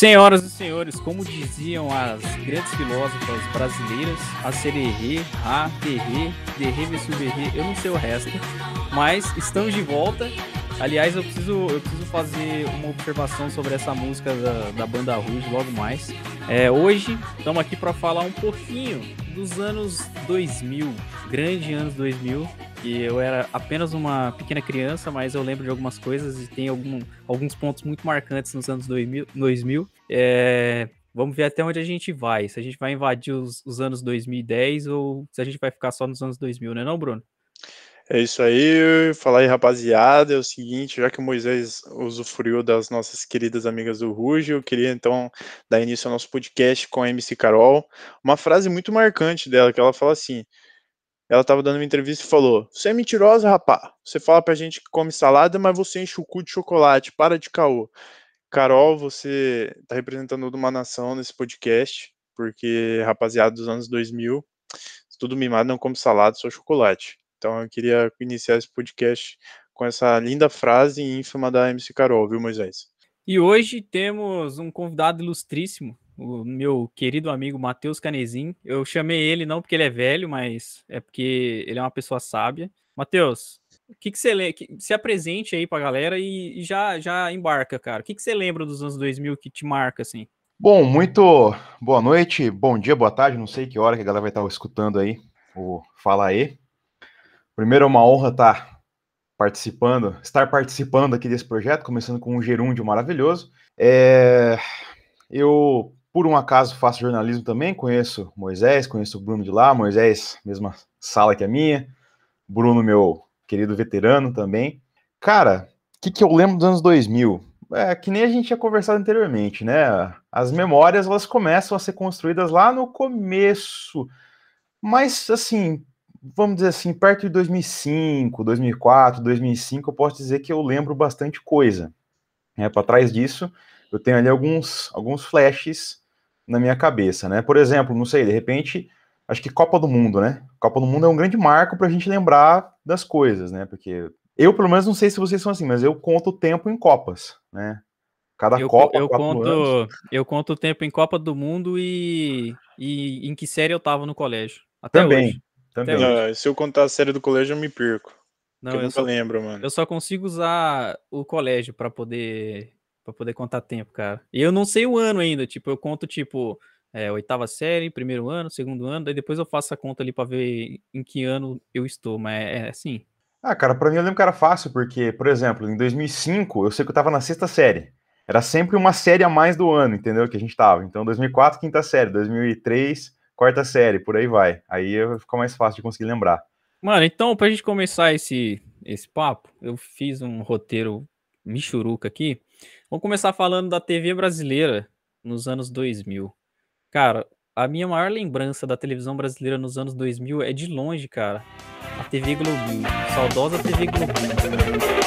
Senhoras e senhores, como diziam as grandes filósofas brasileiras, a sererê, a derrê, derrê, verrê, eu não sei o resto, mas estamos de volta. Aliás, eu preciso, eu preciso fazer uma observação sobre essa música da, da banda Rouge logo mais. É, hoje estamos aqui para falar um pouquinho dos anos 2000, grande anos 2000, que eu era apenas uma pequena criança, mas eu lembro de algumas coisas e tem algum, alguns pontos muito marcantes nos anos 2000. 2000. É, vamos ver até onde a gente vai, se a gente vai invadir os, os, anos 2010 ou se a gente vai ficar só nos anos 2000, né não, Bruno? É isso aí, falar aí, rapaziada, é o seguinte, já que o Moisés usufruiu das nossas queridas amigas do Ruge, eu queria então dar início ao nosso podcast com a MC Carol, uma frase muito marcante dela, que ela fala assim, ela estava dando uma entrevista e falou: Você é mentirosa, rapá. Você fala pra gente que come salada, mas você enche o cu de chocolate. Para de caô. Carol, você está representando uma nação nesse podcast, porque rapaziada dos anos 2000, tudo mimado não come salada, só chocolate. Então eu queria iniciar esse podcast com essa linda frase ínfima da MC Carol, viu, Moisés? E hoje temos um convidado ilustríssimo, o meu querido amigo Matheus Canezin. Eu chamei ele não porque ele é velho, mas é porque ele é uma pessoa sábia. Matheus, o que, que você lembra? Se apresente aí pra galera e, e já, já embarca, cara. O que, que você lembra dos anos 2000 que te marca, assim? Bom, muito boa noite, bom dia, boa tarde, não sei que hora que a galera vai estar escutando aí o Fala aí. Primeiro é uma honra estar participando, estar participando aqui desse projeto, começando com um gerúndio maravilhoso. É, eu por um acaso faço jornalismo também, conheço Moisés, conheço o Bruno de lá, Moisés, mesma sala que a minha, Bruno, meu querido veterano também. Cara, o que, que eu lembro dos anos 2000? É que nem a gente tinha conversado anteriormente, né? As memórias elas começam a ser construídas lá no começo, mas assim, vamos dizer assim, perto de 2005, 2004, 2005, eu posso dizer que eu lembro bastante coisa. É, Para trás disso, eu tenho ali alguns, alguns flashes na minha cabeça, né? Por exemplo, não sei, de repente, acho que Copa do Mundo, né? Copa do Mundo é um grande marco para a gente lembrar das coisas, né? Porque eu, pelo menos, não sei se vocês são assim, mas eu conto o tempo em Copas, né? Cada eu, Copa, eu conto, anos. eu conto o tempo em Copa do Mundo e, e em que série eu tava no colégio. Até também, hoje. Também. Até hoje. se eu contar a série do colégio, eu me perco. Não, eu, eu só lembro, mano. Eu só consigo usar o colégio para poder para poder contar tempo, cara. E eu não sei o ano ainda, tipo, eu conto, tipo, é, oitava série, primeiro ano, segundo ano, daí depois eu faço a conta ali para ver em que ano eu estou, mas é, é assim. Ah, cara, pra mim eu lembro que era fácil, porque, por exemplo, em 2005, eu sei que eu tava na sexta série. Era sempre uma série a mais do ano, entendeu? Que a gente tava. Então, 2004, quinta série, 2003, quarta série, por aí vai. Aí fica mais fácil de conseguir lembrar. Mano, então, pra gente começar esse, esse papo, eu fiz um roteiro michuruca aqui. Vamos começar falando da TV brasileira nos anos 2000. Cara, a minha maior lembrança da televisão brasileira nos anos 2000 é de longe, cara. A TV Globinho. Saudosa TV Globinho.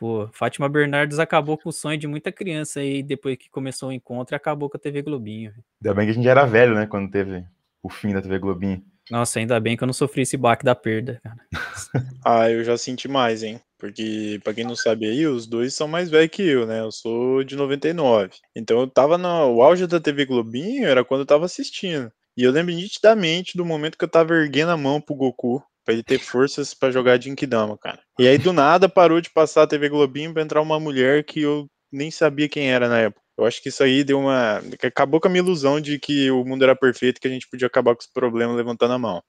Pô, Fátima Bernardes acabou com o sonho de muita criança aí depois que começou o encontro e acabou com a TV Globinho. Ainda bem que a gente era velho, né, quando teve o fim da TV Globinho. Nossa, ainda bem que eu não sofri esse baque da perda, cara. ah, eu já senti mais, hein? Porque, pra quem não sabe aí, os dois são mais velhos que eu, né? Eu sou de 99. Então eu tava no o auge da TV Globinho, era quando eu tava assistindo. E eu lembro nitidamente do momento que eu tava erguendo a mão pro Goku Ele ter forças para jogar Jinkidama, cara. E aí do nada parou de passar a TV Globinho pra entrar uma mulher que eu nem sabia quem era na época. Eu acho que isso aí deu uma. Acabou com a minha ilusão de que o mundo era perfeito e que a gente podia acabar com os problemas levantando a mão.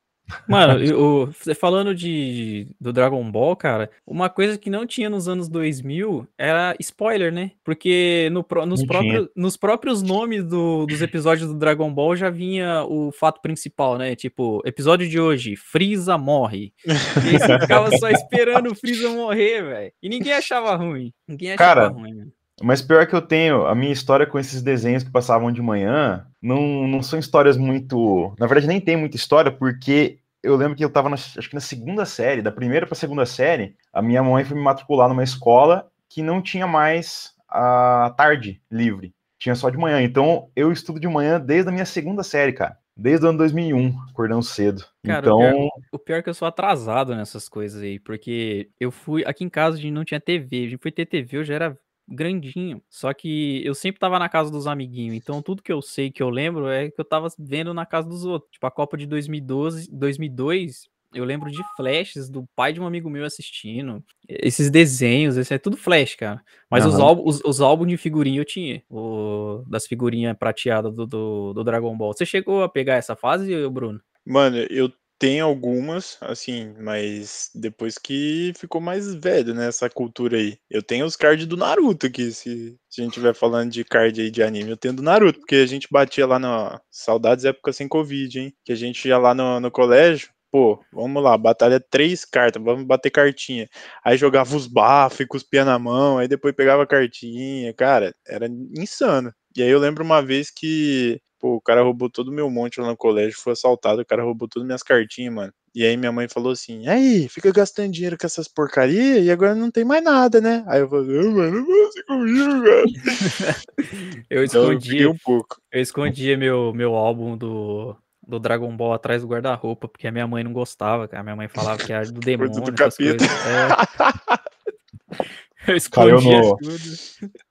Mano, o, falando de, do Dragon Ball, cara, uma coisa que não tinha nos anos 2000 era spoiler, né? Porque no, nos, próprios, nos próprios nomes do, dos episódios do Dragon Ball já vinha o fato principal, né? Tipo, episódio de hoje, Freeza morre. E você ficava só esperando o Freeza morrer, velho. E ninguém achava ruim. Ninguém achava cara, ruim, velho. Mas pior que eu tenho, a minha história com esses desenhos que passavam de manhã não, não são histórias muito. Na verdade, nem tem muita história, porque eu lembro que eu estava, acho que na segunda série, da primeira para a segunda série, a minha mãe foi me matricular numa escola que não tinha mais a tarde livre, tinha só de manhã. Então eu estudo de manhã desde a minha segunda série, cara. desde o ano 2001, acordando cedo. Cara, então, o pior, o pior é que eu sou atrasado nessas coisas aí, porque eu fui. Aqui em casa a gente não tinha TV. A gente foi ter TV, eu já era grandinho. Só que eu sempre tava na casa dos amiguinhos. Então tudo que eu sei, que eu lembro, é que eu tava vendo na casa dos outros. Tipo, a Copa de 2012, 2002, eu lembro de flashes do pai de um amigo meu assistindo. Esses desenhos, esse é tudo flash, cara. Mas os, Aham. álbuns, os, os álbuns de figurinha eu tinha. O, das figurinhas prateadas do, do, do Dragon Ball. Você chegou a pegar essa fase, Bruno? Mano, eu tenho algumas, assim, mas depois que ficou mais velho, né, essa cultura aí. Eu tenho os cards do Naruto aqui, se, se a gente estiver falando de card aí de anime. Eu tenho do Naruto, porque a gente batia lá na... Saudades época sem Covid, hein? Que a gente ia lá no, no colégio, pô, vamos lá, batalha três cartas, vamos bater cartinha. Aí jogava os bafos e cuspia na mão, aí depois pegava cartinha, cara, era insano. E aí eu lembro uma vez que, pô, o cara roubou todo o meu monte lá no colégio, foi assaltado, o cara roubou todas minhas cartinhas, mano. E aí minha mãe falou assim, aí, fica gastando dinheiro com essas porcaria e agora não tem mais nada, né? Aí eu falei, "Ah, mano, não você comigo, cara. Eu Então eu escondi, fiquei um pouco. eu escondia meu, meu álbum do, do Dragon Ball atrás do guarda-roupa, porque a minha mãe não gostava, cara. Minha mãe falava que era do demônio, do capeta. coisas. É, eu Caiu no- tudo.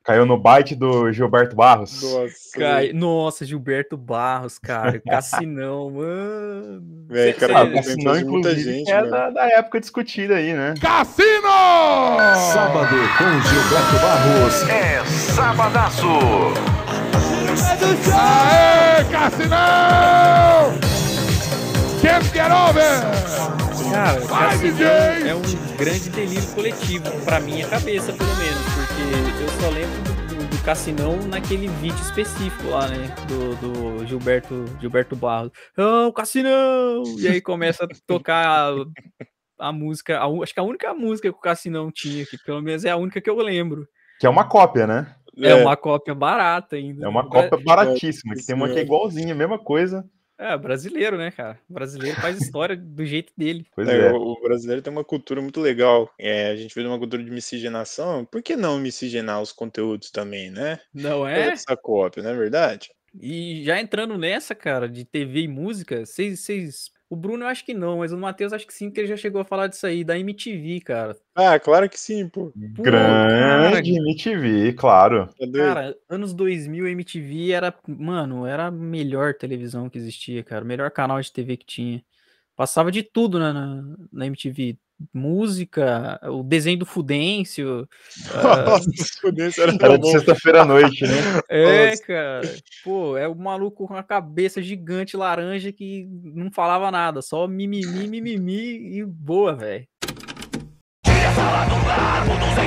caiu no bite do Gilberto Barros. Nossa, Cai- Nossa, Gilberto Barros, cara. Cassinão, mano. Cê- cara, cê- Ah, muita inclusive, gente, é da, da época discutida aí, né? Sábado com Gilberto Barros é Sabadaço. Aê, Cassinão! Can't get over! Cara, DJ! é um grande delírio coletivo, pra minha cabeça, pelo menos, porque eu só lembro do, Cassinão naquele vídeo específico lá, né? Do, do Gilberto, Gilberto Barros. Oh, Cassinão! E aí começa a tocar a, a música, a acho que a única música que o Cassinão tinha, que pelo menos é a única que eu lembro. Que é uma cópia, né? É, uma cópia barata ainda. É uma cópia baratíssima, que Nossa tem uma que é igualzinha, mesma coisa. É, brasileiro, né, cara? Brasileiro faz história do jeito dele. Pois É, é. o, o brasileiro tem uma cultura muito legal. É, a gente vê uma cultura de miscigenação. Por que não miscigenar os conteúdos também, né? Não É é? essa cópia, não é verdade? E já entrando nessa, cara, de TV e música, vocês. O Bruno eu acho que não, mas o Matheus acho que sim, que ele já chegou a falar disso aí, da MTV, cara. Ah, claro que sim, pô. Pô, cara, Grande MTV, claro. Cara, anos 2000, MTV era, mano, era a melhor televisão que existia, cara. O melhor canal de TV que tinha. Passava de tudo na, na, na MTV. Música, o desenho do Fudêncio. ah, Nossa, fudência era Era tão de sexta-feira à noite, né? É, Nossa. cara. Pô, é o maluco com a cabeça gigante laranja que não falava nada, só mimimi, mimimi e boa, velho. Voltamos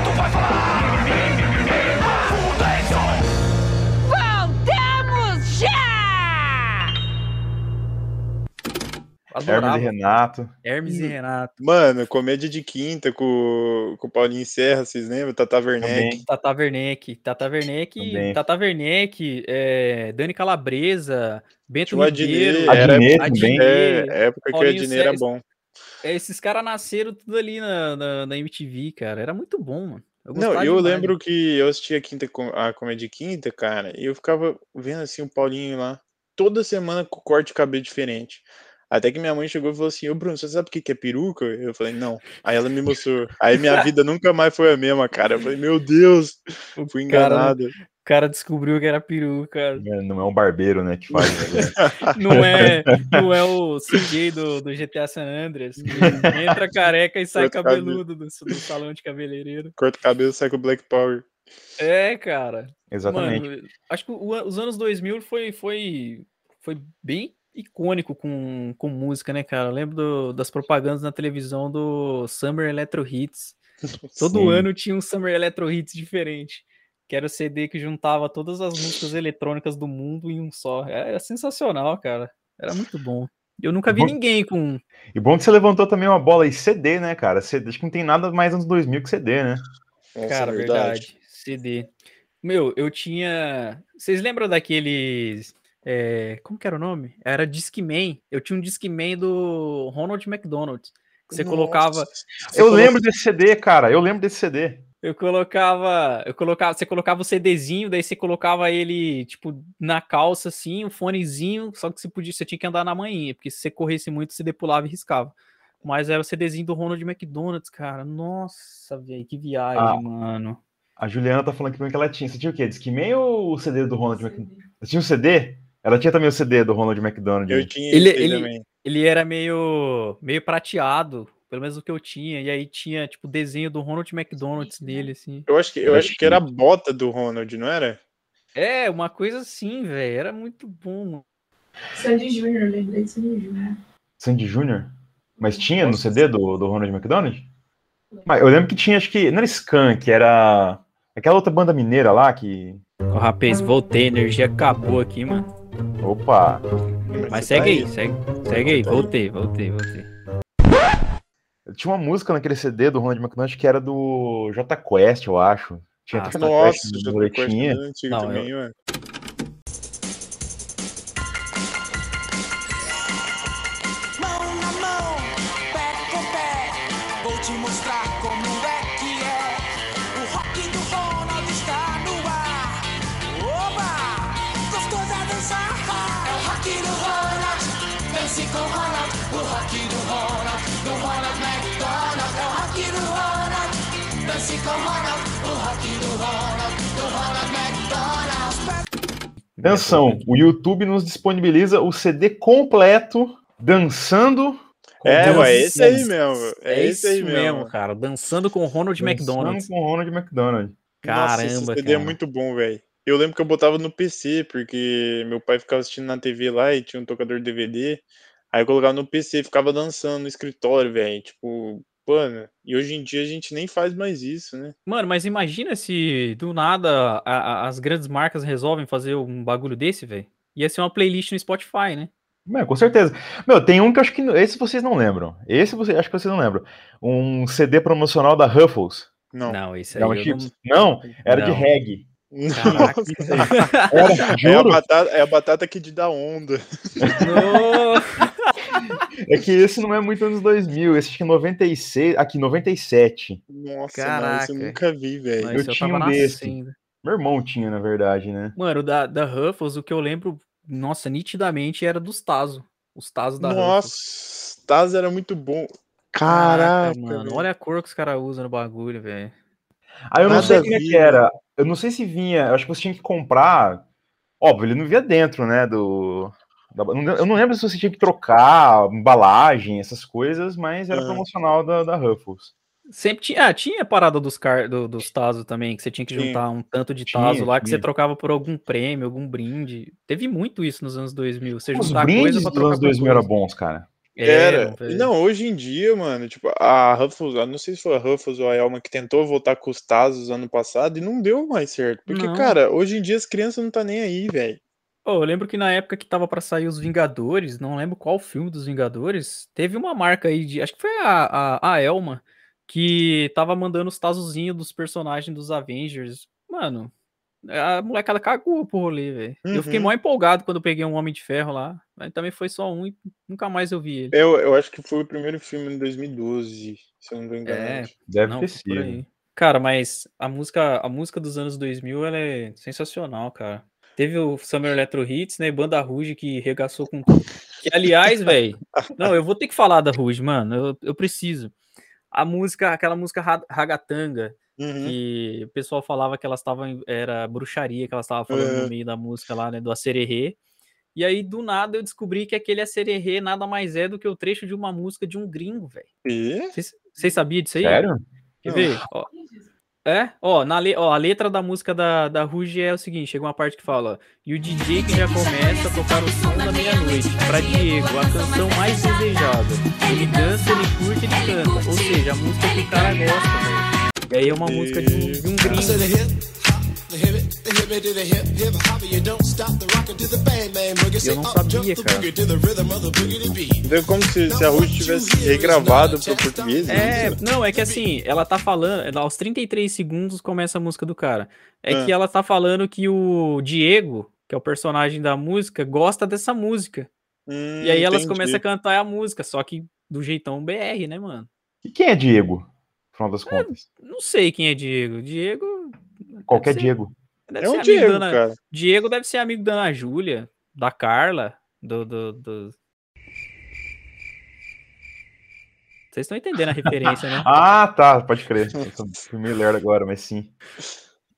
Hermes Adorava. e Renato. Hermes e Renato. Mano, comédia de quinta com, com o Paulinho Serra, vocês lembram? Tata Werneck. Também. Tata Werneck, Tata Werneck, Também. Tata Werneck, é, Dani Calabresa, Bento Ribeiro, Adnet também. É, época que o Paulinho Adnet era bom. É, esses caras nasceram tudo ali na, na, na MTV, cara. Era muito bom, mano. Eu Não, eu demais. lembro que eu assistia a, quinta, a comédia de quinta, cara, e eu ficava vendo assim o Paulinho lá, toda semana com corte de cabelo diferente. Até que minha mãe chegou e falou assim: Ô Bruno, você sabe o que que é peruca? Eu falei: Não. Aí ela me mostrou. Aí minha vida nunca mais foi a mesma, cara. Eu falei: Meu Deus, O fui cara- enganado. O cara descobriu que era peruca. É, Não é um barbeiro, né, que faz. né? Não é, não é o CJ do, do GTA San Andreas, que entra careca e sai Corta cabeludo do, do salão de cabeleireiro. Corta o cabelo, sai com o Black Power. É, cara. Exatamente. Mano, acho que o os anos 2000 foi, foi, foi bem icônico com, com música, né, cara? Eu lembro do- das propagandas na televisão do Summer Electro Hits. Todo Sim. ano tinha um Summer Electro Hits diferente. Que era o CD que juntava todas as músicas eletrônicas do mundo em um só. Era sensacional, cara. Era muito bom. Eu nunca vi Bom- ninguém com. E bom que você levantou também uma bola aí, CD, né, cara? CD, acho que não tem nada mais anos 2000 que CD, né? Essa Cara, é verdade. CD. Meu, eu tinha. Vocês lembram daqueles. É, Como que era o nome? Era Discman. Eu tinha um Discman do Ronald McDonald. Que você colocava. Nossa. você eu colo- lembro desse CD, cara. Eu lembro desse CD. Eu colocava, eu colocava, você colocava o CDzinho, daí você colocava ele, tipo, na calça, assim, um fonezinho, só que você podia, você tinha que andar na manhinha, porque se você corresse muito, você depulava e riscava. Mas era o CDzinho do Ronald McDonald's, cara. Nossa, velho, que viagem, Ah. mano. A Juliana tá falando que que ela tinha. Você tinha o quê? Discman ou o CD do Ronald McDonald? Você tinha o CD? Ela tinha também o CD do Ronald McDonald. Eu tinha Ele- ele- também. Ele era meio, meio prateado, pelo menos o que eu tinha, e aí tinha, tipo, desenho do Ronald McDonald's nele, assim. Eu acho que, eu Era acho que era a bota do Ronald, não era? É, uma coisa assim, velho, era muito bom, mano. Sandy Júnior, lembrei de Sandy Júnior. Sandy Júnior? Mas tinha no CD do, do Ronald McDonald? Mas eu lembro que tinha, acho que. Não era Skank, era. Aquela outra banda mineira lá que. Ô, rapaz, voltei, a energia acabou aqui, mano. Opa! Mas tá segue aí, segue, segue aí, voltei, voltei, voltei. Tinha uma música naquele CD do Ronald McDonald que era do J Quest, eu acho. Tinha Ah, Nossa, Quest já no tô boletinha. antigo Não, também, mano. Mão Atenção, o YouTube nos disponibiliza o CD completo dançando. com É, Ronald ué, esse aí McDonald. mesmo. É, É esse aí mesmo. mesmo, cara. Dançando com o Ronald Dançando McDonald's. com Ronald McDonald. Nossa, esse Caramba, CD é cara. muito bom, velho. Eu lembro que eu botava no PC, porque meu pai ficava assistindo na TV lá e tinha um tocador de DVD. Aí eu colocava no PC e ficava dançando no escritório, velho. Tipo, mano. E hoje em dia a gente nem faz mais isso, né? Mano, mas imagina se do nada a- a- as grandes marcas resolvem fazer um bagulho desse, velho. Ia ser uma playlist no Spotify, né? É, com certeza. Meu, tem um que eu acho que. Esse vocês não lembram. Esse você, acho que vocês não lembram. Um CD promocional da Ruffles. Não. Não, isso aí Não, não... não era de Não. reggae. Caraca. Era, É a, batata, é a batata que te dá onda. É que esse não é muito anos 2000. Esse acho que é 96. Aqui, 97. Nossa, mano, Caraca. eu nunca vi, velho. Eu eu tinha um desse. nascendo. Meu irmão tinha, na verdade, né? Mano, da, da Ruffles, o que eu lembro, nossa, nitidamente era dos Tazo. Os Tazo da Ruffles. Nossa, Taz era muito bom. Caraca, mano. velho. Olha a cor que os caras usam no bagulho, velho. Aí eu não Nada sei a como é que era. Eu não sei se vinha. Eu acho que você tinha que comprar. Óbvio, ele não via dentro, né? Do. da- não- Eu não lembro se você tinha que trocar embalagem, essas coisas, mas era Ah. promocional da, da Ruffles. Sempre tinha, ah, tinha a parada dos, car, do- dos Tazo também, que você tinha que Tinha. juntar um tanto de Tinha, Tazo lá que você tinha. trocava por algum prêmio, algum brinde. Teve muito isso nos anos 2000. Você Os juntar brindes coisa pra dos anos por 2000 eram bons, cara. Era. Eram, velho. Não, hoje em dia, mano, tipo, a Ruffles, não sei se foi a Ruffles ou a Elma que tentou voltar com os Tazos ano passado e não deu mais certo. Porque, Não. cara, hoje em dia as crianças não tá nem aí, velho. Ô, eu lembro que na época que tava pra sair os Vingadores, não lembro qual filme dos Vingadores, teve uma marca aí de. Acho que foi a, a, a Elma, que tava mandando os tazozinhos dos personagens dos Avengers. Mano, a molecada cagou pro rolê, velho. Eu fiquei Uhum. mó empolgado quando eu peguei um Homem de Ferro lá. Mas também foi só um e nunca mais eu vi ele. Eu, eu acho que foi o primeiro filme em 2012, se eu não tô enganado. É, Deve Não, ter sido. aí. Cara, mas a música, a música dos anos 2000, ela é sensacional, cara. Teve o Summer Electro Hits, né? Banda Rouge que regaçou com tudo. Que, aliás, velho. Não, eu vou ter que falar da Rouge, mano. Eu, eu preciso. A música, aquela música ra- ragatanga, Uhum. que o pessoal falava que elas estavam. Era bruxaria, que elas estavam falando É. no meio da música lá, né? Do acererê. E aí, do nada, eu descobri que aquele acererê nada mais é do que o trecho de uma música de um gringo, velho. Vocês sabiam disso aí? Sério? Quer ver? Ó, é? Ó, na le... Ó, a letra da música da, da Ruge é o seguinte: chega uma parte que fala. E o DJ que já começa a tocar o som da meia-noite. Pra Diego, a canção mais desejada. Ele dança, ele curte, ele canta. Ou seja, a música que o cara gosta, velho. E aí é uma música de um, de um gringo. Say não sabia, cara. boogie to the rhythm of the boogie to beat. Então é como se, se a Ruth tivesse regravado pro português. É, né? não, é que assim, ela tá falando, aos 33 segundos começa a música do cara. É Ah. que ela tá falando que o Diego, que é o personagem da música, gosta dessa música. Hum, E aí elas entendi. começam a cantar a música, só que do jeitão BR, né, mano? E quem é Diego? no final das contas. Não sei quem é Diego. Diego. Qualquer ser- Diego. Deve É ser um amigo Diego, Ana- cara. Diego deve ser amigo da Ana Júlia, da Carla, do. do, do... Vocês estão entendendo a referência, né? Ah, tá, pode crer. Eu tô- fui meio lerdo agora, mas sim.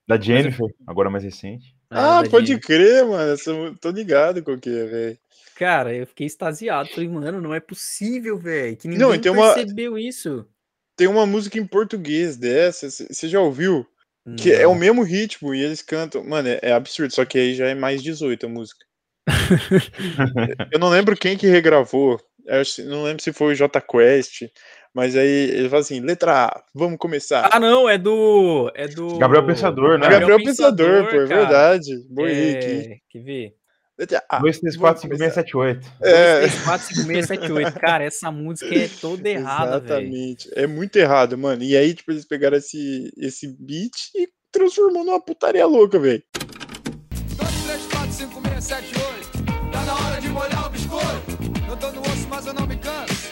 Da Jennifer, agora mais recente. Ah, da pode Diego. crer, mano. eu tô ligado qual que é, velho. Cara, eu fiquei extasiado. Falei, mano, não é possível, velho. Que Não, ninguém e tem uma- percebeu isso. Tem uma música em português dessa, você já ouviu? Que é o Não. mesmo ritmo e eles cantam. Mano, é, é absurdo, só que aí já é mais 18 a música. Eu não lembro quem que regravou. eu não lembro se foi o J Quest, mas aí ele fala assim: letra A, vamos começar. Ah, não, é do. É do. Gabriel Pensador, né? Gabriel Pensador, pô, é verdade. Boa. É, quer ver? Letra A. 2, 3, 4, 5, 6, 7, 8. É, 2, 3, 4, 5, 6, 7, 8. Cara, essa música é toda errada, velho. Exatamente. É muito errado, mano. E aí, tipo, eles pegaram esse, esse beat e transformou numa putaria louca, velho. 2, 3, 4, 5, 6, 7, 8. Tá na hora de molhar o biscoito. Eu tô no osso, mas eu não me canso.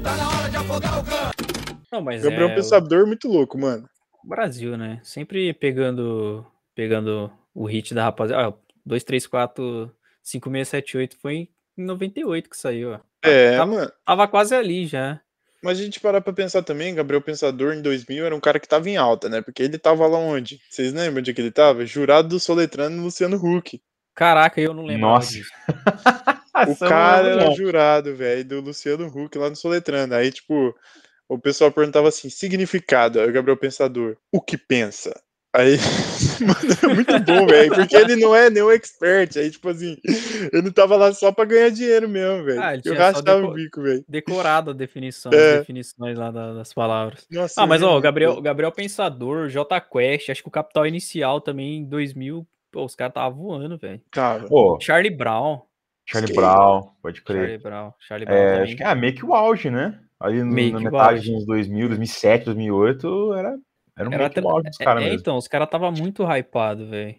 Tá na hora de afogar o canto. Não, mas Gabriel é Pensador, muito louco, mano. o Brasil, né? Sempre pegando, pegando o hit da rapaziada. Ah, 2, 3, 4, 5, 6, 7, 8 foi em 98 que saiu, ó. É, tava- mano. Tava quase ali já. Mas a gente parar pra pensar também, Gabriel Pensador em 2000 era um cara que tava em alta, né? Porque ele tava lá onde? Vocês lembram de que ele tava? Jurado do Soletrano Luciano Huck. Caraca, eu não lembro. Nossa. disso. O cara era jurado, velho, do Luciano Huck lá no Soletrano. Aí, tipo, o pessoal perguntava assim: significado, aí o Gabriel Pensador, o que pensa? Aí, mano, é muito bom, velho, porque ele não é nenhum expert. Aí, tipo assim, ele tava lá só pra ganhar dinheiro mesmo, velho. Ah, eu rachava deco- o bico, velho. Decorado a definição, É. as definições lá da- das palavras. Nossa, Ah, mas eu ó, Gabriel. Gabriel Pensador, J Quest, acho que o Capital Inicial também em 2000, pô, os caras estavam voando, velho. Tava. Pô, Charlie Brown, Charlie Esquerda. Brown, pode crer. Charlie Brown, Charlie Brown É, também. acho que é meio que o auge, né? Ali no, na metade dos anos 2000, 2007, 2008, era, era, um Era que até- dos é, caras é, mesmo. então, os caras tava muito hypado, velho.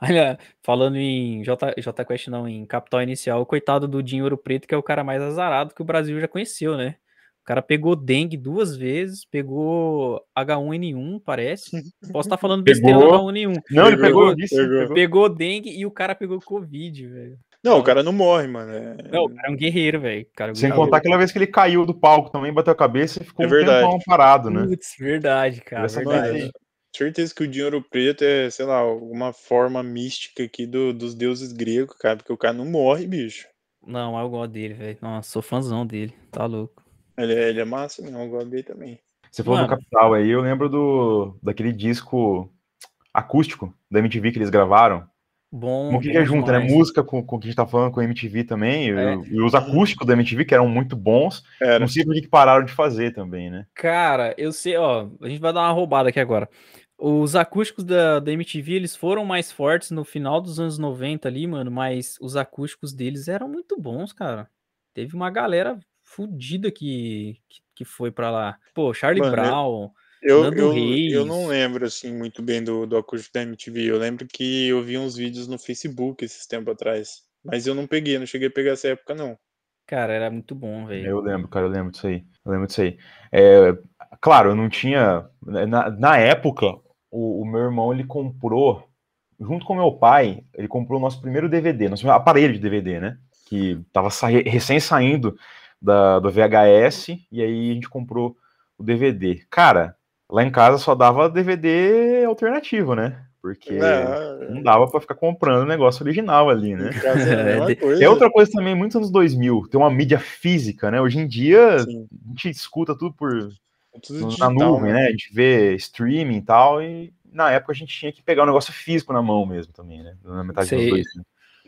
Olha, falando em J, J Quest não, em Capital Inicial, o coitado do Dinho Ouro Preto, que é o cara mais azarado que o Brasil já conheceu, né? O cara pegou dengue duas vezes, pegou H1N1, parece. Posso estar falando besteira do Pegou. H1N1. Não, ele Pegou, pegou. pegou. Pegou dengue e o cara pegou Covid, velho. Não, o cara não morre, mano. é- Não, o cara é um guerreiro, velho. É um Sem guerreiro. contar aquela vez que ele caiu do palco também, bateu a cabeça e ficou É um tempão parado, né? Putz, verdade, cara. Essa verdade. Certeza que o dinheiro preto é, sei lá, alguma forma mística aqui do- dos deuses gregos, cara, porque o cara não morre, bicho. Não, eu gosto dele, velho. Nossa, sou fãzão dele. Tá louco. Ele, é- ele é massa, não, eu gosto dele também. Você falou Mano. do Capital aí, eu lembro do daquele disco acústico da MTV que eles gravaram. Bom. Como que, que é junto, né? Música com, com o que a gente tá falando com a MTV também, É. e, e os acústicos da MTV, que eram muito bons. Era. Não sei por que que pararam de fazer também, né? Cara, eu sei, ó, a gente vai dar uma roubada aqui agora. Os acústicos da, da MTV, eles foram mais fortes no final dos anos 90 ali, mano, mas os acústicos deles eram muito bons, cara. Teve uma galera fudida que, que, que foi pra lá. Pô, Charlie Mano, eu- Brown, Eu, Nando eu, Reis. eu não lembro, assim, muito bem do, do acústico da MTV. Eu lembro que eu vi uns vídeos no Facebook esses tempos atrás. Mas eu não peguei, não cheguei a pegar essa época, não. cara, era muito bom, velho. Eu lembro, cara, eu lembro disso aí. Eu lembro disso aí. É, claro, eu não tinha. Na, na época, o, o meu irmão ele comprou, junto com meu pai, ele comprou o nosso primeiro DVD, nosso primeiro aparelho de DVD, né? Que tava sai- recém saindo da, do VHS, e aí a gente comprou o DVD. Cara, lá em casa só dava DVD alternativo, né? Porque Não, não dava pra ficar comprando o negócio original ali, né? é coisa. É outra coisa também, muitos anos 2000, ter uma mídia física, né? Hoje em dia, Sim, a gente escuta tudo por é tudo na digital, nuvem, né? A gente vê streaming e tal, e na época a gente tinha que pegar o negócio físico na mão mesmo também, né? Na metade dos Sei. dois.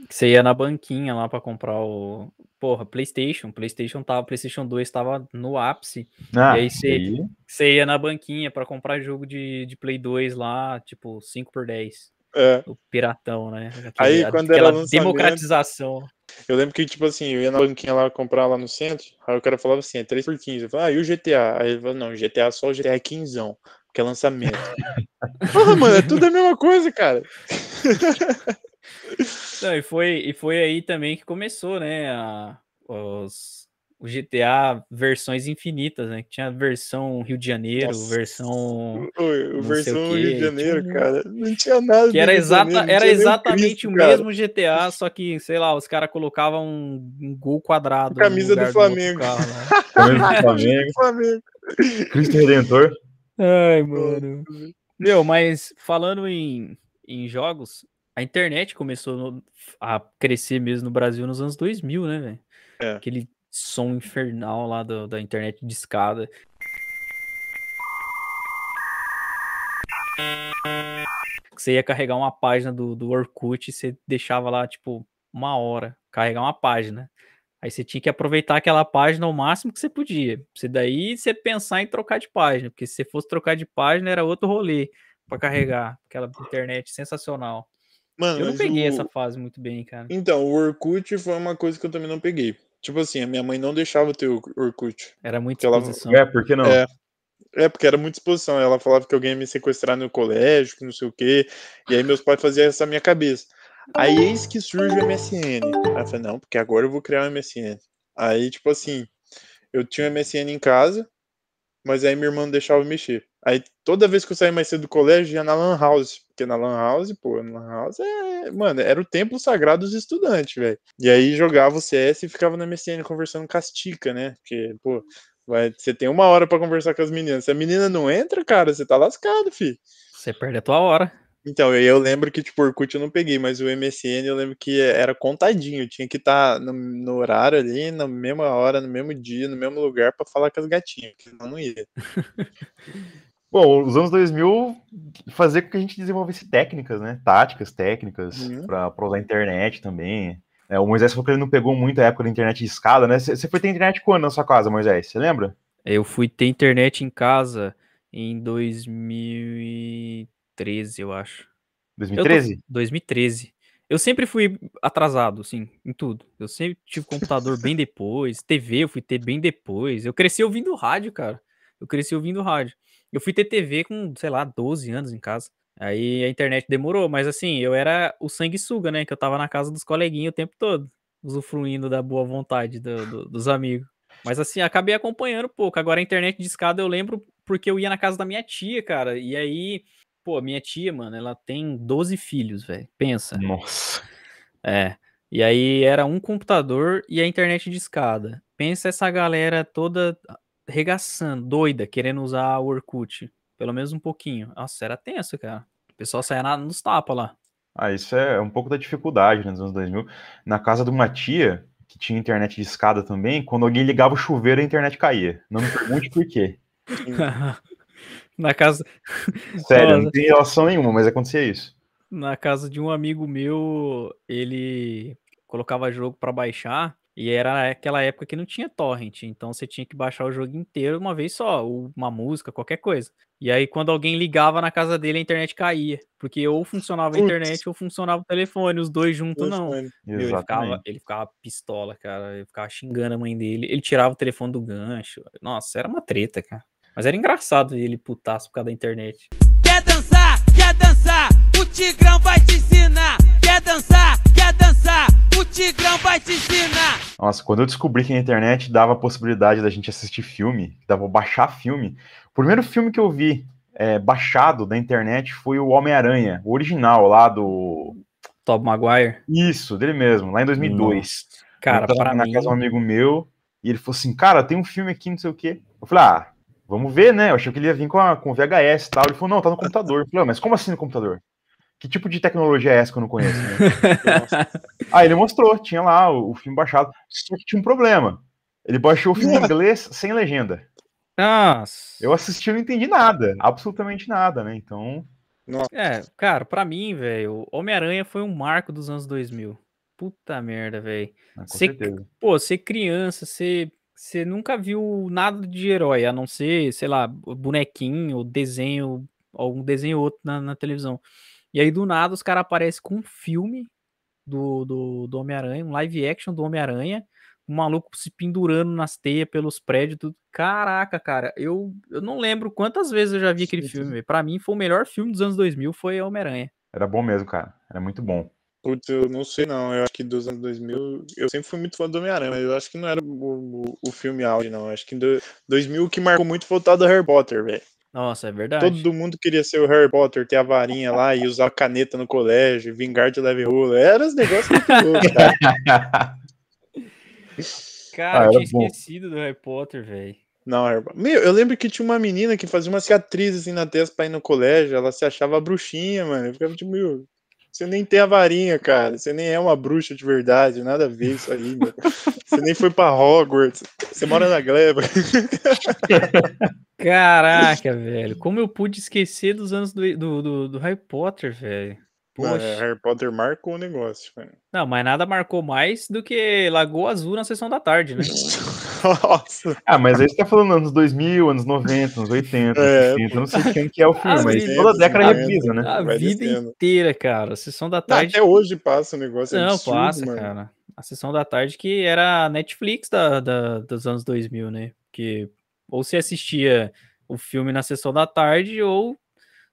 Você ia na banquinha lá pra comprar o. Porra, PlayStation. PlayStation tava, PlayStation 2 tava no ápice. Ah, E aí você- aí- Você ia na banquinha pra comprar jogo de, de Play 2 lá, tipo, 5 por 10. É. O piratão, né? Aí, a- quando era democratização. Eu lembro que, tipo assim, eu ia na banquinha lá comprar lá no centro, aí o cara falava assim, é 3 por 15. Eu falava, ah, e o GTA? Aí ele falou, não, GTA é só o GTA 15, porque é lançamento. Porra, mano, é tudo a mesma coisa, cara. Não, e foi, e foi aí também que começou, né? a- os, o GTA versões infinitas, né? Que tinha versão Rio de Janeiro, Nossa. versão. Sei versão Rio de Janeiro, tinha cara. Não tinha nada. Que era, exata, Janeiro, era exatamente Cristo, o cara. mesmo GTA, só que, sei lá, os caras colocavam um, um gol quadrado. Camisa do Flamengo. carro, né? Camisa do Flamengo, Flamengo. Cristo Redentor. Ai, mano. Meu, mas falando em, em jogos, a internet começou no- a crescer mesmo no Brasil nos anos 2000, né, velho? É. Aquele som infernal lá do- da internet de escada. Você ia carregar uma página do, do Orkut e você deixava lá, tipo, uma hora carregar uma página. Aí você tinha que aproveitar aquela página ao máximo que você podia. Você daí você pensar em trocar de página, porque se você fosse trocar de página era outro rolê pra carregar aquela internet sensacional. Mano, Eu não peguei o- essa fase muito bem, cara. Então, o Orkut foi uma coisa que eu também não peguei. Tipo assim, a minha mãe não deixava ter o Orkut. Era muita Ela- exposição. É, por que não? É. É, porque era muita exposição. Ela falava que alguém ia me sequestrar no colégio, que não sei o quê. E aí meus pais faziam essa minha cabeça. Aí eis que surge o MSN. Aí eu falei, não, porque agora eu vou criar um MSN. Aí, tipo assim, eu tinha um MSN em casa, mas aí minha irmã não deixava mexer. Aí toda vez que eu saía mais cedo do colégio, ia na Lan House. Porque na Lan House, pô, na Lan House é. Mano, era o templo sagrado dos estudantes, velho. E aí jogava o CS e ficava na MSN conversando com as ticas, né? Porque, pô, vai, você tem uma hora pra conversar com as meninas. Se a menina não entra, cara, você tá lascado, fi. Você perde a tua hora. Então, eu, lembro que, tipo, Orkut eu não peguei, mas o MSN eu lembro que era contadinho. Tinha que estar no, no horário ali, na mesma hora, no mesmo dia, no mesmo lugar pra falar com as gatinhas, porque senão não ia. Bom, os anos 2000 fazer com que a gente desenvolvesse técnicas, né? Táticas, técnicas, Uhum. pra, pra usar a internet também. É, o Moisés falou que ele não pegou muito a época da internet de escada, né? Você foi ter internet quando na sua casa, Moisés? Você lembra? Eu fui ter internet em casa em 2013, eu acho. Eu tô- 2013? 2013. Eu sempre fui atrasado, assim, em tudo. Eu sempre tive computador bem depois, TV eu fui ter bem depois. Eu cresci ouvindo rádio, cara. Eu cresci ouvindo rádio. Eu fui ter TV com, sei lá, 12 anos em casa. Aí a internet demorou, mas assim, eu era o sanguessuga, né? Que eu tava na casa dos coleguinhas o tempo todo, usufruindo da boa vontade do- do- dos amigos. Mas assim, acabei acompanhando pouco. Agora a internet de escada eu lembro porque eu ia na casa da minha tia, cara. E aí, pô, minha tia, mano, ela tem 12 filhos, velho. Pensa. Nossa. É. E aí era um computador e a internet de escada. Pensa essa galera toda regaçando, doida, querendo usar o Orkut. Pelo menos um pouquinho. Nossa, era tenso, cara. O pessoal saia na- nos tapas lá. Ah, isso é um pouco da dificuldade né, nos anos 2000. Na casa de uma tia, que tinha internet de escada também, quando alguém ligava o chuveiro, a internet caía. Não me pergunte por quê. na casa Sério, Nossa. não tem relação nenhuma, mas acontecia isso. na casa de um amigo meu, ele colocava jogo pra baixar e era aquela época que não tinha torrent, então você tinha que baixar o jogo inteiro uma vez só, ou uma música, qualquer coisa. E aí quando alguém ligava na casa dele, a internet caía, porque ou funcionava a Putz. internet ou funcionava o telefone, os dois juntos não. Meu, ele, ficava, ele ficava pistola, cara. Ele ficava xingando a mãe dele. Ele tirava o telefone do gancho. Nossa, era uma treta, cara. Mas era engraçado ele putaço por causa da internet. Quer dançar? Quer dançar? O Tigrão vai te ensinar. Quer dançar? Quer dançar? O Tigrão vai te ensinar. Nossa, quando eu descobri que a internet dava a possibilidade da gente assistir filme, que dava pra baixar filme, o primeiro filme que eu vi é, baixado da internet foi o Homem-Aranha, o original lá do. Tobey Maguire. Isso, dele mesmo, lá em 2002. Cara, eu tava na mim. casa de um amigo meu e ele falou assim: Cara, tem um filme aqui, não sei o quê. Eu falei: Ah, vamos ver, né? Eu achei que ele ia vir com, a, com VHS e tal. Ele falou: Não, tá no computador. Eu falei: "Ah, Mas como assim no computador? Que tipo de tecnologia é essa que eu não conheço? né?" Aí ele mostrou, tinha lá o, o filme baixado. Só que tinha um problema. Ele baixou o filme em inglês sem legenda. Nossa. Eu assisti e não entendi nada, absolutamente nada, né? Então, É, cara, pra mim, velho, Homem-Aranha foi um marco dos anos 2000. Puta merda, velho. com certeza. Pô, ser criança, você você nunca viu nada de herói, a não ser, sei lá, bonequinho, ou desenho, algum desenho ou outro na, na televisão. E aí, do nada, os caras aparecem com um filme do, do, do Homem-Aranha, um live action do Homem-Aranha, um maluco se pendurando nas teias pelos prédios, tudo. Caraca, cara, eu, eu não lembro quantas vezes eu já vi aquele Sim, filme, velho. Pra mim, foi o melhor filme dos anos 2000, foi Homem-Aranha. Era bom mesmo, cara. Era muito bom. Putz, eu não sei não. Eu acho que dos anos 2000. Eu sempre fui muito fã do Homem-Aranha, mas eu acho que não era o, o, o filme auge, não. Eu acho que em do- 2000 o que marcou muito foi o tal do Harry Potter, velho. Nossa, é verdade. Todo mundo queria ser o Harry Potter, ter a varinha lá e usar a caneta no colégio, vingar de leve rolo. Era os negócios muito loucos, cara. Cara, Ah, eu tinha bom. esquecido do Harry Potter, velho. Não, Harry Potter. Meu, eu lembro que tinha uma menina que fazia uma cicatriz assim na testa pra ir no colégio. Ela se achava bruxinha, mano. Eu ficava tipo, meu, você nem tem a varinha, cara. Você nem é uma bruxa de verdade. Nada a ver isso aí, meu. Você nem foi pra Hogwarts. Você mora na gleba. Caraca, velho. Como eu pude esquecer dos anos do, do, do, do Harry Potter, velho? Mano, Poxa. Harry Potter marcou o negócio, mano. Não, mas nada marcou mais do que Lagoa Azul na sessão da tarde, né? Nossa. Ah, mas aí você tá falando anos 2000, anos 90, anos 80, É, 60, eu não sei quem que é o filme, mas sim, toda década sim. repisa, né? A vida inteira, cara. A sessão da tarde. até hoje passa o negócio. é Não, absurdo, passa, mano. cara. A sessão da tarde que era a Netflix da, da- dos anos 2000, né? Que ou você assistia o filme na sessão da tarde ou,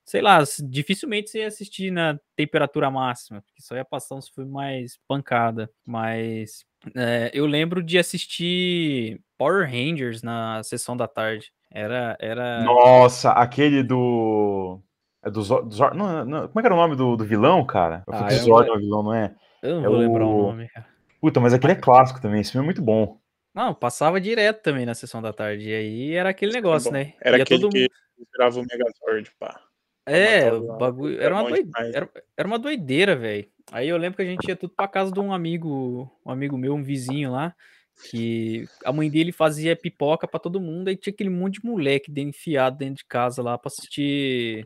sei lá, dificilmente você ia assistir na temperatura máxima, porque só ia passar uns filmes mais pancada. Mas é, eu lembro de assistir Power Rangers na sessão da tarde. Era, era... Nossa, aquele do. É do Zor... Zor- não, não, como é que era o nome do, do vilão, cara? Eu Ah, falei é o vilão, não é? Eu não é vou lembrar o o- nome, cara. Puta, mas aquele é clássico também, esse filme é muito bom. Não, passava direto também na sessão da tarde. E aí era aquele é negócio, bom. né? Era Ia aquele todo que mundo- virava o Megazord, pá. É, o bagulho. era uma, bom doi- demais. era, era uma doideira, velho. Aí eu lembro que a gente ia tudo pra casa de um amigo, um amigo meu, um vizinho lá, que a mãe dele fazia pipoca pra todo mundo, aí tinha aquele monte de moleque dentro- enfiado dentro de casa lá pra assistir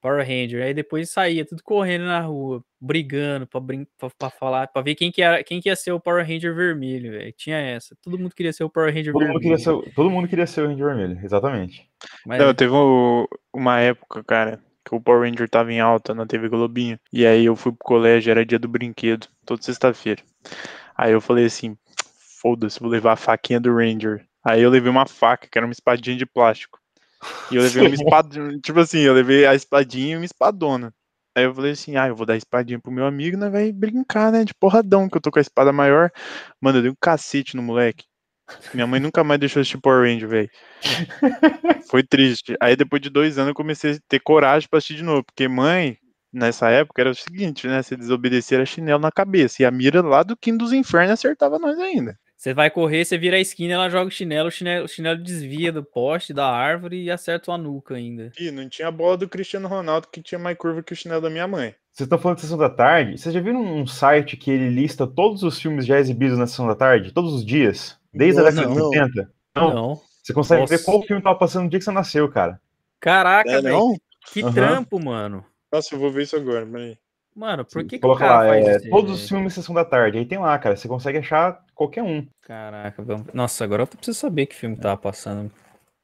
Power Ranger. Aí depois saía tudo correndo na rua, brigando pra, brin pra, pra falar, pra ver quem que, era, quem que ia ser o Power Ranger vermelho, velho. Tinha essa. Todo mundo queria ser o Power Ranger Todo mundo, vermelho. queria ser, todo mundo queria ser o Ranger Vermelho, exatamente. Mas Não, teve um- uma época, cara, que o Power Ranger tava em alta na TV Globinho. E aí eu fui pro colégio, era dia do brinquedo, toda sexta-feira. Aí eu falei assim, foda-se, vou levar a faquinha do Ranger. Aí eu levei uma faca, que era uma espadinha de plástico. E eu levei uma espadinha, tipo assim, eu levei a espadinha e uma espadona. Aí eu falei assim, ah, eu vou dar a espadinha pro meu amigo, né, vai brincar, né, de porradão, que eu tô com a espada maior. Mano, eu dei um cacete no moleque. Minha mãe nunca mais deixou assistir Power Ranger, velho. Foi triste. Aí depois de dois anos eu comecei a ter coragem pra assistir de novo. Porque mãe, nessa época, era o seguinte, né? Se desobedecer era chinelo na cabeça. E a mira lá do Quinto dos Infernos acertava nós ainda. Você vai correr, você vira a esquina, ela joga o chinelo, o chinelo, o chinelo desvia do poste, da árvore e acerta a nuca ainda. E não tinha a bola do Cristiano Ronaldo que tinha mais curva que o chinelo da minha mãe. Vocês estão falando de Sessão da Tarde? Vocês já viram um site que ele lista todos os filmes já exibidos na Sessão da Tarde? Todos os dias? Desde a Nossa, década de não. 80? Não. Não. Você consegue ver Nossa. qual filme tava passando no dia que você nasceu, cara. Caraca, É, velho. não? Que Aham. trampo, mano. Nossa, eu vou ver isso agora, peraí. Mano, por que, que o Coloca cara lá, faz é, todos os filmes Sessão da Tarde. Aí tem lá, cara. Você consegue achar qualquer um. Caraca, vamos... Nossa, agora eu preciso saber que filme tava passando.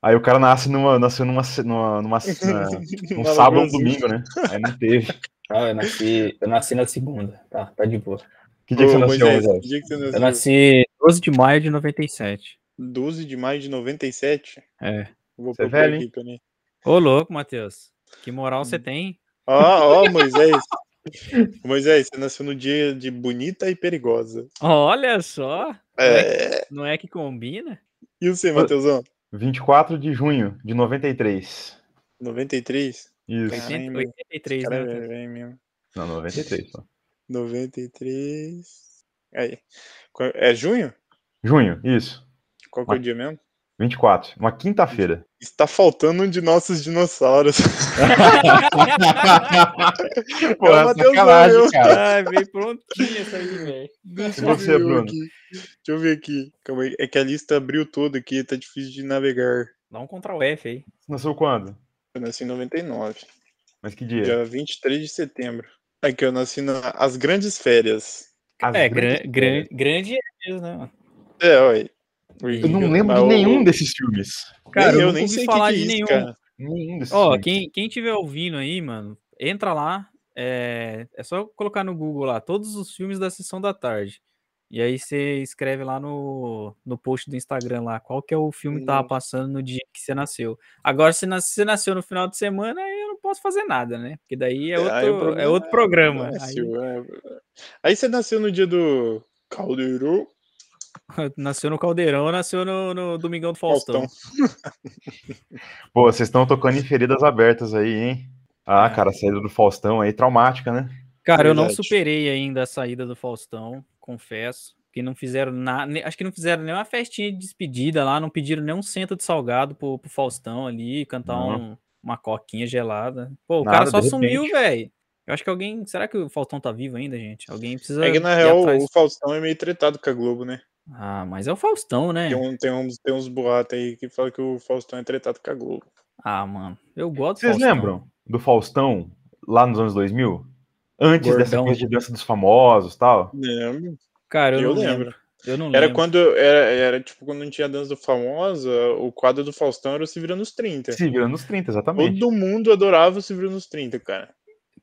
Aí o cara nasce numa, nasceu numa, numa, numa, num sábado ou Azul. domingo, né? Aí não teve. Ah, eu nasci, eu nasci na segunda. Tá, tá de boa. Que dia que Ô, você nasceu, Moisés, Moisés? que dia que você Eu nasceu? nasci 12 de maio de 97. 12 de maio de 97? É. Vou Você é velho, aqui, hein? Ô, louco, Matheus. Que moral Hum. você tem? Ó, ó, Moisés. Moisés, você nasceu no dia de bonita e perigosa. Olha só. É. Não é que combina? E você, Matheusão? 24 de junho de 93. 93? Isso. Caramba, 80, 83, Cara, é né? mesmo. Não, 93 só. 93. Aí. É junho? Junho, isso. Qual que é o dia mesmo? 24. Uma quinta-feira. Está faltando um de nossos dinossauros. Pô, É o é sacanagem, cara. Ai, veio prontinho essa aí, velho. Deixa E eu você, Bruno? aqui. Deixa eu ver aqui. Calma aí. É que a lista abriu toda aqui, tá difícil de navegar. Dá um Ctrl F aí. Você nasceu quando? Eu nasci em 99, Mas que dia? dia 23 de setembro. Aqui, eu nasci nas grandes férias. As é, grandes gran, gran, grande é mesmo, né? É, olha. Eu não lembro de nenhum desses filmes. Cara, eu eu nunca nem sei o falar que, que de é isso, nenhum. cara. Nenhum desses Ó, filmes. quem, quem tiver ouvindo aí, mano, entra lá. É, é só colocar no Google lá, todos os filmes da sessão da tarde. E aí você escreve lá no, no post do Instagram lá, qual que é o filme que tava Hum. passando no dia que você nasceu. Agora, se você nasceu no final de semana, não posso fazer nada, né? Porque daí é É, outro, é problema outro é- programa. é Aí seu, é- Aí você nasceu no dia do Caldeirão nasceu no Caldeirão, nasceu no, no Domingão do Faustão. Faustão. Pô, vocês estão tocando em feridas abertas aí, hein? Ah, É. cara, a saída do Faustão aí, traumática, né? Cara, eu não superei ainda a saída do Faustão, confesso. Que não fizeram nada. Acho que não fizeram nenhuma festinha de despedida lá, não pediram nem um cento de salgado pro, pro Faustão ali, cantar Não. um- uma coquinha gelada. Pô, o Nada, cara só sumiu, velho. Eu acho que alguém. Será que o Faustão tá vivo ainda, gente? Alguém precisa. É que na real atrás. o Faustão é meio tretado com a Globo, né? Ah, mas é o Faustão, né? Tem, um, tem, uns, tem uns boatos aí que falam que o Faustão é tretado com a Globo. Ah, mano. Eu gosto do Vocês Faustão. lembram do Faustão lá nos anos 2000? Antes dessa Gordão. coisa de dança dos famosos e tal? Lembro. Cara, eu, Eu não lembro. lembro. Eu não Era lembro. quando era, era tipo quando não tinha dança do famosa, o quadro do Faustão era o Se Vira nos 30. Se virando nos 30, exatamente. Todo mundo adorava o Se Vira nos 30, cara.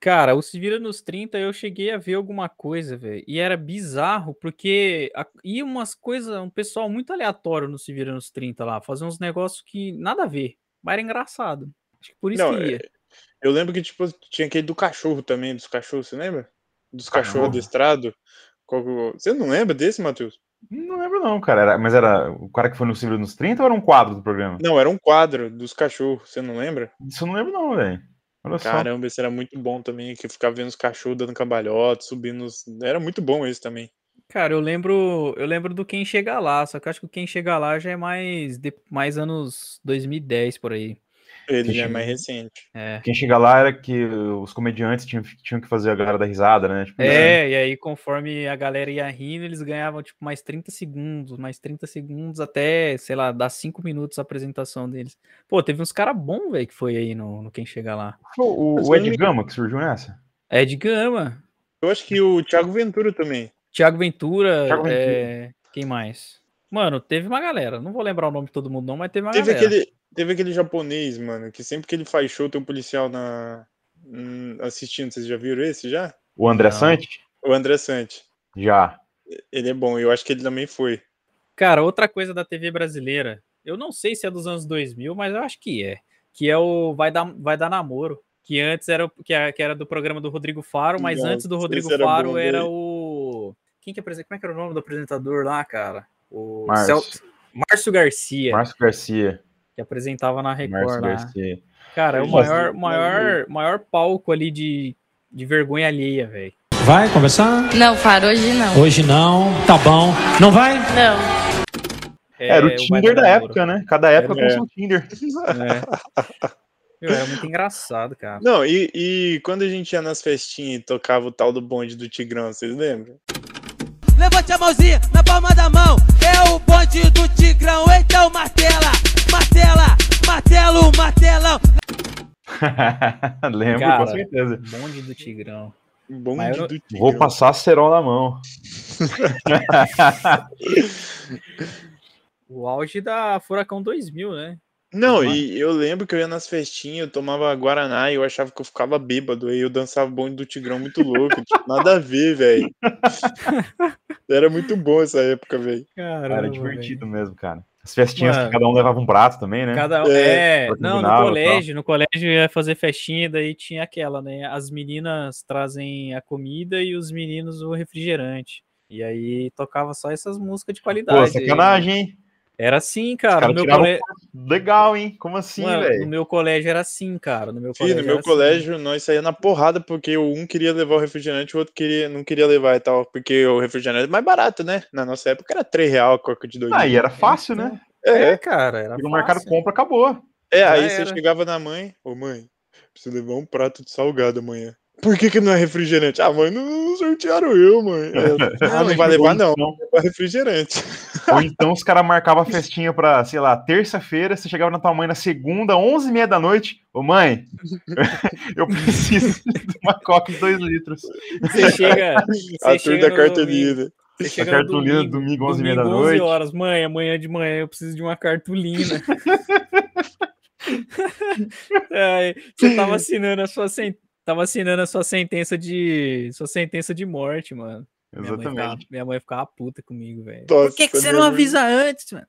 Cara, o Se Vira nos 30 eu cheguei a ver alguma coisa, velho. E era bizarro, porque a- ia umas coisas, um pessoal muito aleatório no Se Vira nos 30 lá, fazer uns negócios que nada a ver. Mas era engraçado. Acho que por isso Não, que ia. é- Eu lembro que tipo tinha aquele do cachorro também, dos cachorros, você lembra? Dos cachorros Cachorro? adestrados. O- Você não lembra desse, Matheus? Não lembro não, cara. Era- mas era o cara que foi no Virando nos 30 ou era um quadro do programa? Não, era um quadro dos cachorros, você não lembra? Isso eu não lembro não, velho. Só. Caramba, esse era muito bom também, que ficava vendo os cachorros dando cambalhota, subindo os... Era muito bom esse também. Cara, eu lembro, eu lembro do Quem Chega Lá, só que eu acho que o Quem Chega Lá já é mais, de- mais anos 2010 por aí. Ele Que já é mais recente. É. Quem chega lá era que os comediantes tinham, tinham que fazer a galera da risada, né? Tipo, É, e aí conforme a galera ia rindo, eles ganhavam tipo mais 30 segundos, mais 30 segundos até, sei lá, dar 5 minutos a apresentação deles. Pô, teve uns cara bom, velho, que foi aí no, no Quem Chega Lá. O, o eu Ed Gama que surgiu nessa? Ed Gama, Eu acho que o Thiago Ventura também. Thiago Ventura, Thiago Ventura. é, quem mais? Mano, teve uma galera, não vou lembrar o nome de todo mundo não, mas teve uma Teve galera. aquele, teve aquele japonês, mano, que sempre que ele faz show tem um policial na hum, assistindo. Vocês já viram esse já? O André Não. Sante? O André Sante. Já. Ele é bom, eu acho que ele também foi. Cara, outra coisa da TV brasileira, eu não sei se é dos anos 2000, mas eu acho que é, que é o Vai Dar, Vai Dar Namoro, que antes era, o- que era, do programa do Rodrigo Faro, mas Nossa, antes do Rodrigo era Faro bom, era o... Quem que apresenta, como é que era o nome do apresentador lá, cara? O Márcio. Cel- Márcio Garcia, Márcio Garcia. Que apresentava na Record lá. Cara, é o maior, maior, maior palco ali de, de vergonha alheia, velho. Vai conversar? Não, Faro, hoje não. Hoje não, tá bom. Não vai? Não. Era o É, Tinder Dar da época, né? Cada época com É. seu Tinder. É. Meu, era muito engraçado, cara. Não, e, e quando a gente ia nas festinhas e tocava o tal do bonde do Tigrão, vocês lembram? Levante a mãozinha na palma da mão. É o bonde do Tigrão. Então martela, martela, martelo, martelão. Lembro, Cara, com certeza. Bonde do Tigrão. Bonde eu- do Tigrão. Vou passar cerol na mão. O auge da Furacão 2000, né? Não, e eu lembro que eu ia nas festinhas, eu tomava Guaraná e eu achava que eu ficava bêbado. Aí eu dançava bonde do Tigrão muito louco. tipo, nada a ver, velho. Era muito bom essa época, velho. Era divertido mesmo, cara. As festinhas Mano. que cada um levava um prato também, né? Cada É, é, pra não, no e colégio, no colégio ia fazer festinha, daí tinha aquela, né? As meninas trazem a comida e os meninos o refrigerante. E aí tocava só essas músicas de Pô, qualidade. sacanagem, hein? Era assim, cara. No meu, cole... Legal, hein? Como assim, Mano, no velho? meu colégio era assim, cara. No meu Filho, colégio. no meu assim. colégio, nós saía na porrada porque o um queria levar o refrigerante, o outro queria, não queria levar e tal. Porque o refrigerante é mais barato, né? Na nossa época era 3 real a coca de dois Aí litros. era fácil, né? É, É, cara. Era no mercado, compra, acabou. é aí já você era. chegava na mãe, ô mãe, preciso levar um prato de salgado amanhã. Por que, que não é refrigerante? Ah, mãe, não sortearam eu, mãe. Ela, ah, não vai levar, não. Ou É refrigerante. então, ou então os caras marcavam a festinha pra, sei lá, terça-feira, você chegava na tua mãe na segunda, 11h30 da noite. Ô mãe, eu preciso de uma coca de 2 litros. Você chega. Você A chega da cartolina. Você A chega cartolina domingo, domingo, 11h30 da domingo, 11 noite. horas. Mãe, amanhã de manhã eu preciso de uma cartolina. Ai, você tava assinando a sua sen... tava assinando a sua sentença de sua sentença de morte, mano. Minha mãe, ficava, Exatamente. minha mãe ficava puta comigo, velho. Por que, que você não avisa antes, mano?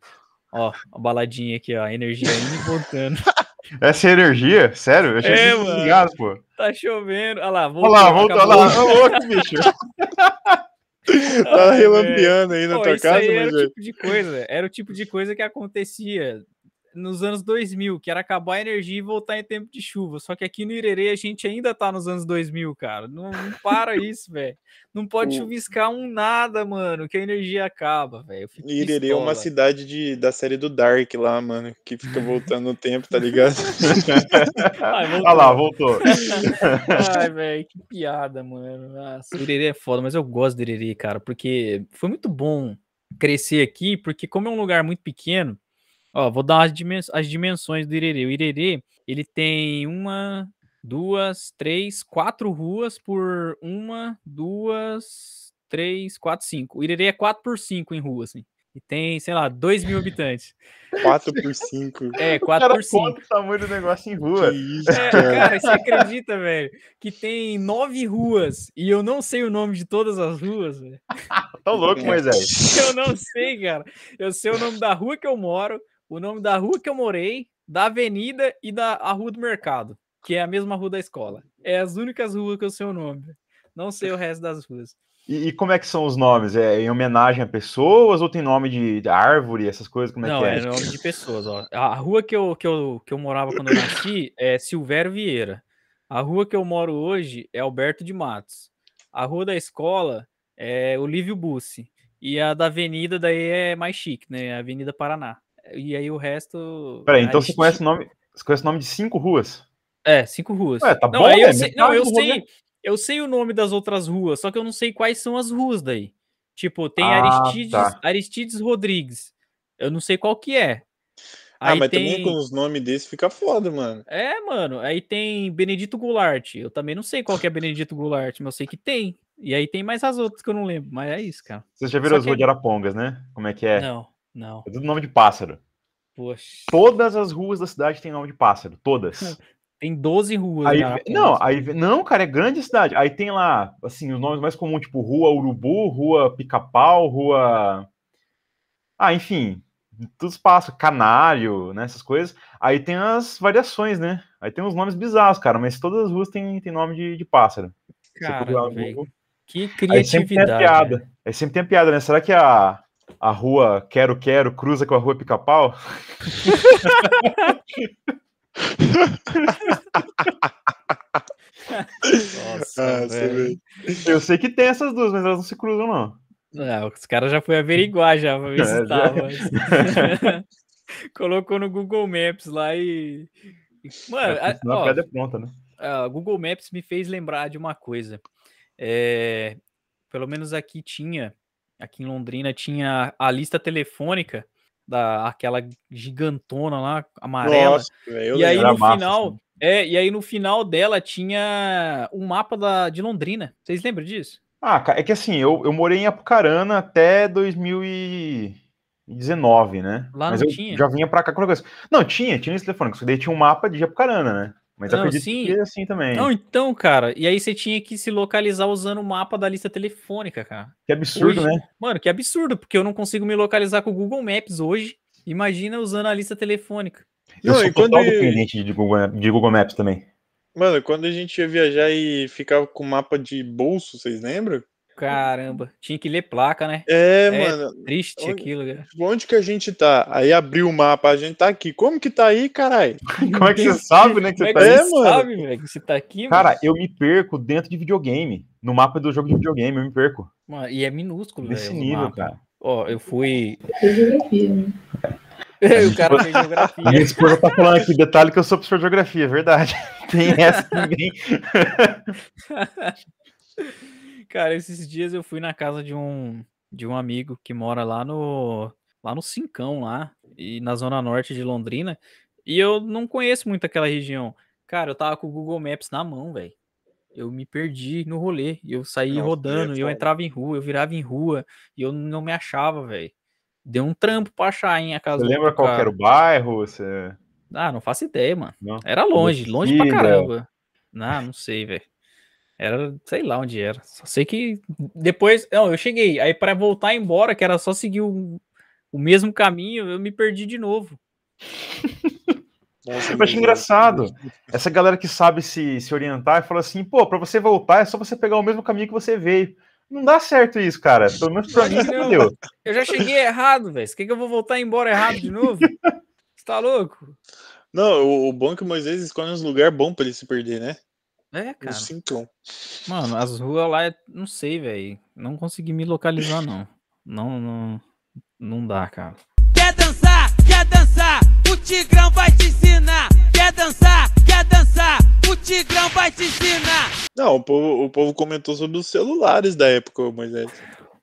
Ó, a baladinha aqui, ó, a energia indo e voltando. Essa é energia? Sério? Eu achei É, que mano. desligado, pô. Tá chovendo. Olha lá, Olha lá, voltou, olha lá. Ô, louco, bicho. Tá relampeando aí na Pô, tua isso casa, aí era o Moisés. tipo de coisa, era o tipo de coisa que acontecia nos anos 2000, que era acabar a energia e voltar em tempo de chuva. Só que aqui no Irerê a gente ainda tá nos anos 2000, cara. Não, não para isso, velho. Não pode O- chuviscar um nada, mano, que a energia acaba, velho. E Irerê é uma cidade de, da série do Dark lá, mano, que fica voltando no tempo, tá ligado? Ai, voltou. Olha lá, voltou. Ai, velho, que piada, mano. Nossa, o Irerê é foda, mas eu gosto do Irerê, cara, porque foi muito bom crescer aqui, porque como é um lugar muito pequeno, ó, vou dar as, dimen- as dimensões do Irerê. O Irerê, ele tem uma, duas, três, quatro ruas por uma, duas, três, quatro, cinco. O Irerê é 4 por 5 em rua, assim. E tem, sei lá, 2 mil habitantes. 4 por 5. É, O 4 cara por 5. conta o tamanho do negócio em Que rua. isso, É, cara. cara, você acredita, velho, que tem nove ruas e eu não sei o nome de todas as ruas, velho? Tá louco, Moisés. Eu não sei, cara. Eu sei o nome da rua que eu moro, o nome da rua que eu morei, da avenida e da a rua do mercado, que é a mesma rua da escola. É as únicas ruas que eu sei o nome. Não sei o resto das ruas. E, e como é que são os nomes? É em homenagem a pessoas ou tem nome de, de árvore, essas coisas? Como é não, que é, é? nome de pessoas, ó. A rua que eu, que, eu, que eu morava quando eu nasci é Silvério Vieira. A rua que eu moro hoje é Alberto de Matos. A rua da escola é Olívio Bussi. E a da avenida daí é mais chique, né? Avenida Paraná. E aí o resto. Peraí, então você conhece o nome, você conhece o nome de cinco ruas? É, cinco ruas. Ué, tá não, bom, aí eu né? sei, não, eu sei, eu sei o nome das outras ruas, só que eu não sei quais são as ruas daí. Tipo, tem Ah, Aristides, tá. Aristides Rodrigues. Eu não sei qual que é. Ah, Aí mas tem... também com os nomes desses fica foda, mano. É, mano. Aí tem Benedito Goulart. Eu também não sei qual que é Benedito Goulart, mas eu sei que tem. E aí tem mais as outras que eu não lembro. Mas é isso, cara. Vocês já viram Só as que- ruas de Arapongas, né? Como é que é? Não, não. É tudo nome de pássaro. Poxa. Todas as ruas da cidade têm nome de pássaro, todas. Tem 12 ruas. Aí, não, aí, não, cara, é grande a cidade. Aí tem lá, assim, os nomes mais comuns, tipo Rua Urubu, Rua Pica-Pau, Rua. Ah, enfim, tudo espaço, Canário, né, essas coisas. Aí tem as variações, né? Aí tem uns nomes bizarros, cara, mas todas as ruas têm, têm nome de, de pássaro. Cara. Que Aí sempre tem a criatividade. piada. Aí sempre tem a piada, né? Será que a, a rua Quero Quero cruza com a rua Pica-Pau? Nossa, Ah, você velho. vê. Eu sei que tem essas duas, mas elas não se cruzam, não. Não, os caras já foi averiguar já pra ver É, se já. Colocou no Google Maps lá e. Mano, a- Senão a ó, é pronta, né? a Google Maps me fez lembrar de uma coisa. É, pelo menos aqui tinha, aqui em Londrina, tinha a lista telefônica da aquela gigantona lá, amarela. Nossa, e aí no massa, final, assim. é, e aí no final dela tinha um mapa da, de Londrina. Vocês lembram disso? Ah, é que assim, eu, eu morei em Apucarana até 2019, né? Lá Mas não eu tinha? já vinha pra cá com coisa. Não, tinha, tinha esse telefone, daí tinha um mapa de Apucarana, né? Mas Não, acredito sim. que é assim também. Não, então, cara, e aí você tinha que se localizar usando o mapa da lista telefônica, cara. Que absurdo, Hoje- né? Mano, que absurdo, porque eu não consigo me localizar com o Google Maps hoje. Imagina usando a lista telefônica. Eu Não, sou quando- total dependente de Google, de Google Maps também. Mano, quando a gente ia viajar e ficava com mapa de bolso, vocês lembram? Caramba, tinha que ler placa, né? É, É, mano. Triste Onde- aquilo, cara. Onde que a gente tá? Aí abriu o mapa, a gente tá aqui. Como que tá aí, caralho? Como é que você sabe, né, que Como você é que tá aí? É, você mano. sabe, velho, que você tá aqui, mano? Cara, eu me perco dentro de videogame. No mapa do jogo de videogame, eu me perco. Mano, E é minúsculo, velho. Nesse nível, mapa. cara. Ó, eu fui. Né? o cara fez geografia. A minha esposa tá falando aqui, detalhe que eu sou professor de geografia, é verdade. Tem essa também. Cara, esses dias eu fui na casa de um de um amigo que mora lá no lá no Cincão lá e na zona norte de Londrina, e eu não conheço muito aquela região. Cara, eu tava com o Google Maps na mão, velho. Eu me perdi no rolê, eu saí Nossa, rodando, é eu entrava em rua, eu virava em rua, e eu não me achava, velho. Deu um trampo pra achar, hein, a casa Você lembra qual era o bairro? Você... Ah, não faço ideia, mano. Não? Era longe, longe pra caramba. Não, não sei, velho. Era, sei lá onde era. Só sei que depois, não, eu cheguei. Aí para voltar embora, que era só seguir o, o mesmo caminho, eu me perdi de novo. Nossa, Eu acho engraçado. Essa galera que sabe se, se orientar e fala assim, pô, pra você voltar é só você pegar o mesmo caminho que você veio. Não dá certo isso, cara. Pelo menos pra mim, não. entendeu? Eu já cheguei errado, velho. Você quer que eu vou voltar embora errado de novo? Você tá louco? Não, o, o bom é que o Moisés escolhe uns lugares bons pra ele se perder, né? É, Um cara. cincão. Mano, as ruas lá, é- não sei, velho. Não consegui me localizar, não. Não, não, não dá, cara. Quer dançar? Quer dançar? O Tigrão vai te ensinar. Quer dançar? Quer dançar? O Tigrão vai te ensinar. Não, o povo, o povo comentou sobre os celulares da época, Moisés.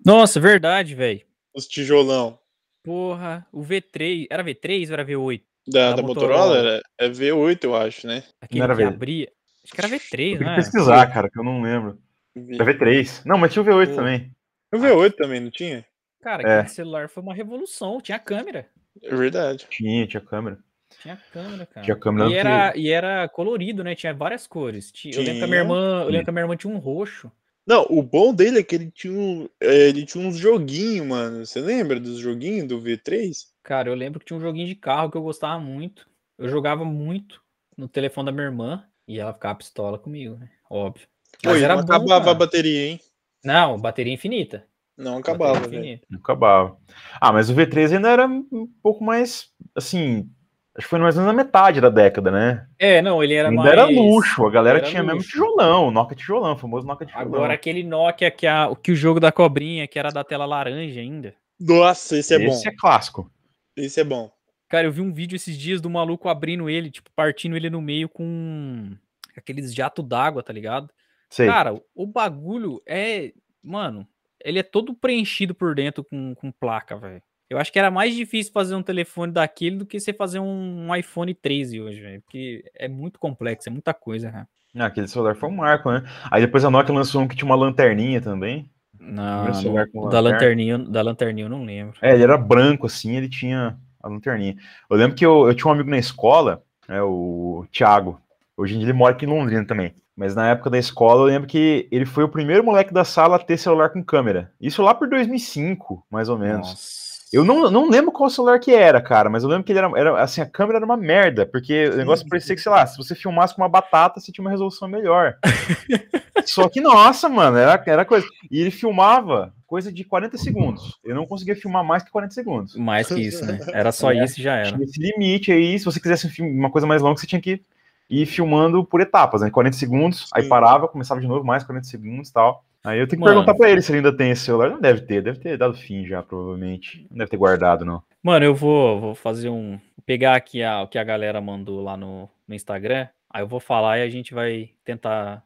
Nossa, verdade, velho. Os tijolão. Porra, o V3. Era V3 ou era V8? Da, Da da Motorola, Motorola. era- é V8, eu acho, né? Aquele era que V- abria. Acho que era V3, Tem que né? pesquisar, cara, que eu não lembro. É V3. Não, mas tinha o V8 Pô. também. O V8 também, não tinha? Cara, É. aquele celular foi uma revolução. Tinha câmera. É verdade. Tinha, tinha câmera. Tinha câmera, cara. Tinha câmera e, que- era, e era colorido, né? Tinha várias cores. Tinha- Eu lembro que a minha irmã. Eu Tinha. lembro que a minha irmã tinha um roxo. Não, o bom dele é que ele tinha, um, é, ele tinha uns joguinhos, mano. Você lembra dos joguinhos do V3? Cara, eu lembro que tinha um joguinho de carro que eu gostava muito. Eu jogava muito no telefone da minha irmã e ela ficava pistola comigo, né? Óbvio. Mas e era não bom, acabava a bateria, hein? Não, bateria infinita. Não acabava, infinita. Não acabava. Ah, mas o V3 ainda era um pouco mais, assim, acho que foi mais ou menos na metade da década, né? É, não, ele era ainda mais. era luxo, a galera era tinha mesmo luxo. tijolão, Nokia tijolão, o famoso Nokia tijolão. Agora aquele Nokia que, a, que o jogo da cobrinha, que era da tela laranja ainda. Nossa, esse é Esse bom. é clássico. Esse é bom. Cara, eu vi um vídeo esses dias do maluco abrindo ele, tipo, partindo ele no meio com aqueles jatos d'água, tá ligado? Sei. Cara, o bagulho é. Mano, ele é todo preenchido por dentro com, com placa, velho. Eu acho que era mais difícil fazer um telefone daquele do que você fazer um, um iPhone 13 hoje, velho. Porque é muito complexo, é muita coisa, cara. Ah, aquele celular foi um marco, né? Aí depois a Nokia lançou um que tinha uma lanterninha também. Não, da lanterninha, da lanterninha eu não lembro. É, ele era branco assim, ele tinha a lanterninha. Eu lembro que eu, eu tinha um amigo na escola, é o Thiago. Hoje em dia ele mora aqui em Londrina também. Mas na época da escola eu lembro que ele foi o primeiro moleque da sala a ter celular com câmera. Isso lá por 2005, mais ou menos. Nossa. Eu não, não lembro qual celular que era, cara, mas eu lembro que ele era, era assim, a câmera era uma merda, porque o negócio parecia que, sei lá, se você filmasse com uma batata, você tinha uma resolução melhor. Só que, nossa, mano, era, era coisa. E ele filmava coisa de 40 segundos. Eu não conseguia filmar mais que 40 segundos. Mais que isso, né? Era só É, isso e já era. Tinha esse limite aí, se você quisesse um uma coisa mais longa, você tinha que ir filmando por etapas, né? 40 segundos, aí Sim. parava, começava de novo, mais 40 segundos e tal. Aí eu tenho que Mano. perguntar pra ele se ele ainda tem esse celular. Não deve ter, deve ter dado fim já, provavelmente. Não deve ter guardado, não. Mano, eu vou, vou fazer um. vou pegar aqui a- o que a galera mandou lá no, no Instagram. Aí eu vou falar e a gente vai tentar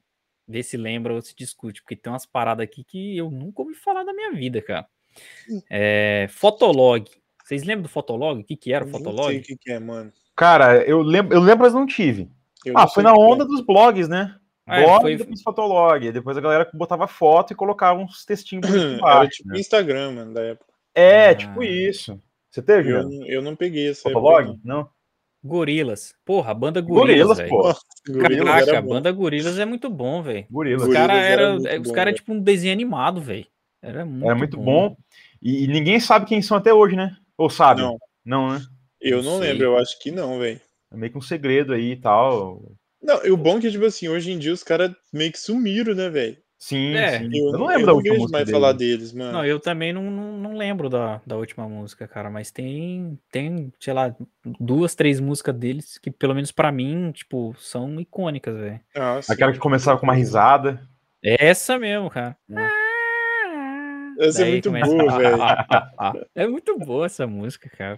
ver se lembra ou se discute. Porque tem umas paradas aqui que eu nunca ouvi falar da minha vida, cara. É, Fotolog. Vocês lembram do Fotolog? O que, que era o Nem sei Fotolog? o que, que é, mano. Cara, eu lembro, eu lembro, mas não tive. Eu ah, não foi sei na onda dos blogs, né? É, Blog foi- e depois fotolog. Depois a galera botava foto e colocava uns textinhos Era tipo né? Instagram, mano, da época. É, Ah. tipo isso. Você teve, Eu, eu não peguei essa época, Fotolog? Não. Gorilas. Porra, a banda Gorilas, Gorilas. Gorilas Caraca, a bom. banda Gorilas é muito bom, velho. Gorilas. Os caras era era, é, os bom, cara velho. tipo um desenho animado, velho. Era muito, Era muito bom. E, e ninguém sabe quem são até hoje, né? Ou sabe? Não, Não, né? eu Não não lembro, eu acho que não, velho. É meio que um segredo aí e tal. Não, e o bom é que, tipo assim, hoje em dia os caras meio que sumiram, né, velho? Sim, É, sim. Eu, Eu, não lembro eu da não última música mais dele. falar deles, mano. Não, eu também não, não, não lembro da, da última música, cara, mas tem, tem, sei lá, duas, três músicas deles que, pelo menos pra mim, tipo, são icônicas, velho. Ah. Aquela que começava com uma risada. É essa mesmo, cara. Essa é muito boa, velho. É muito boa essa música, cara.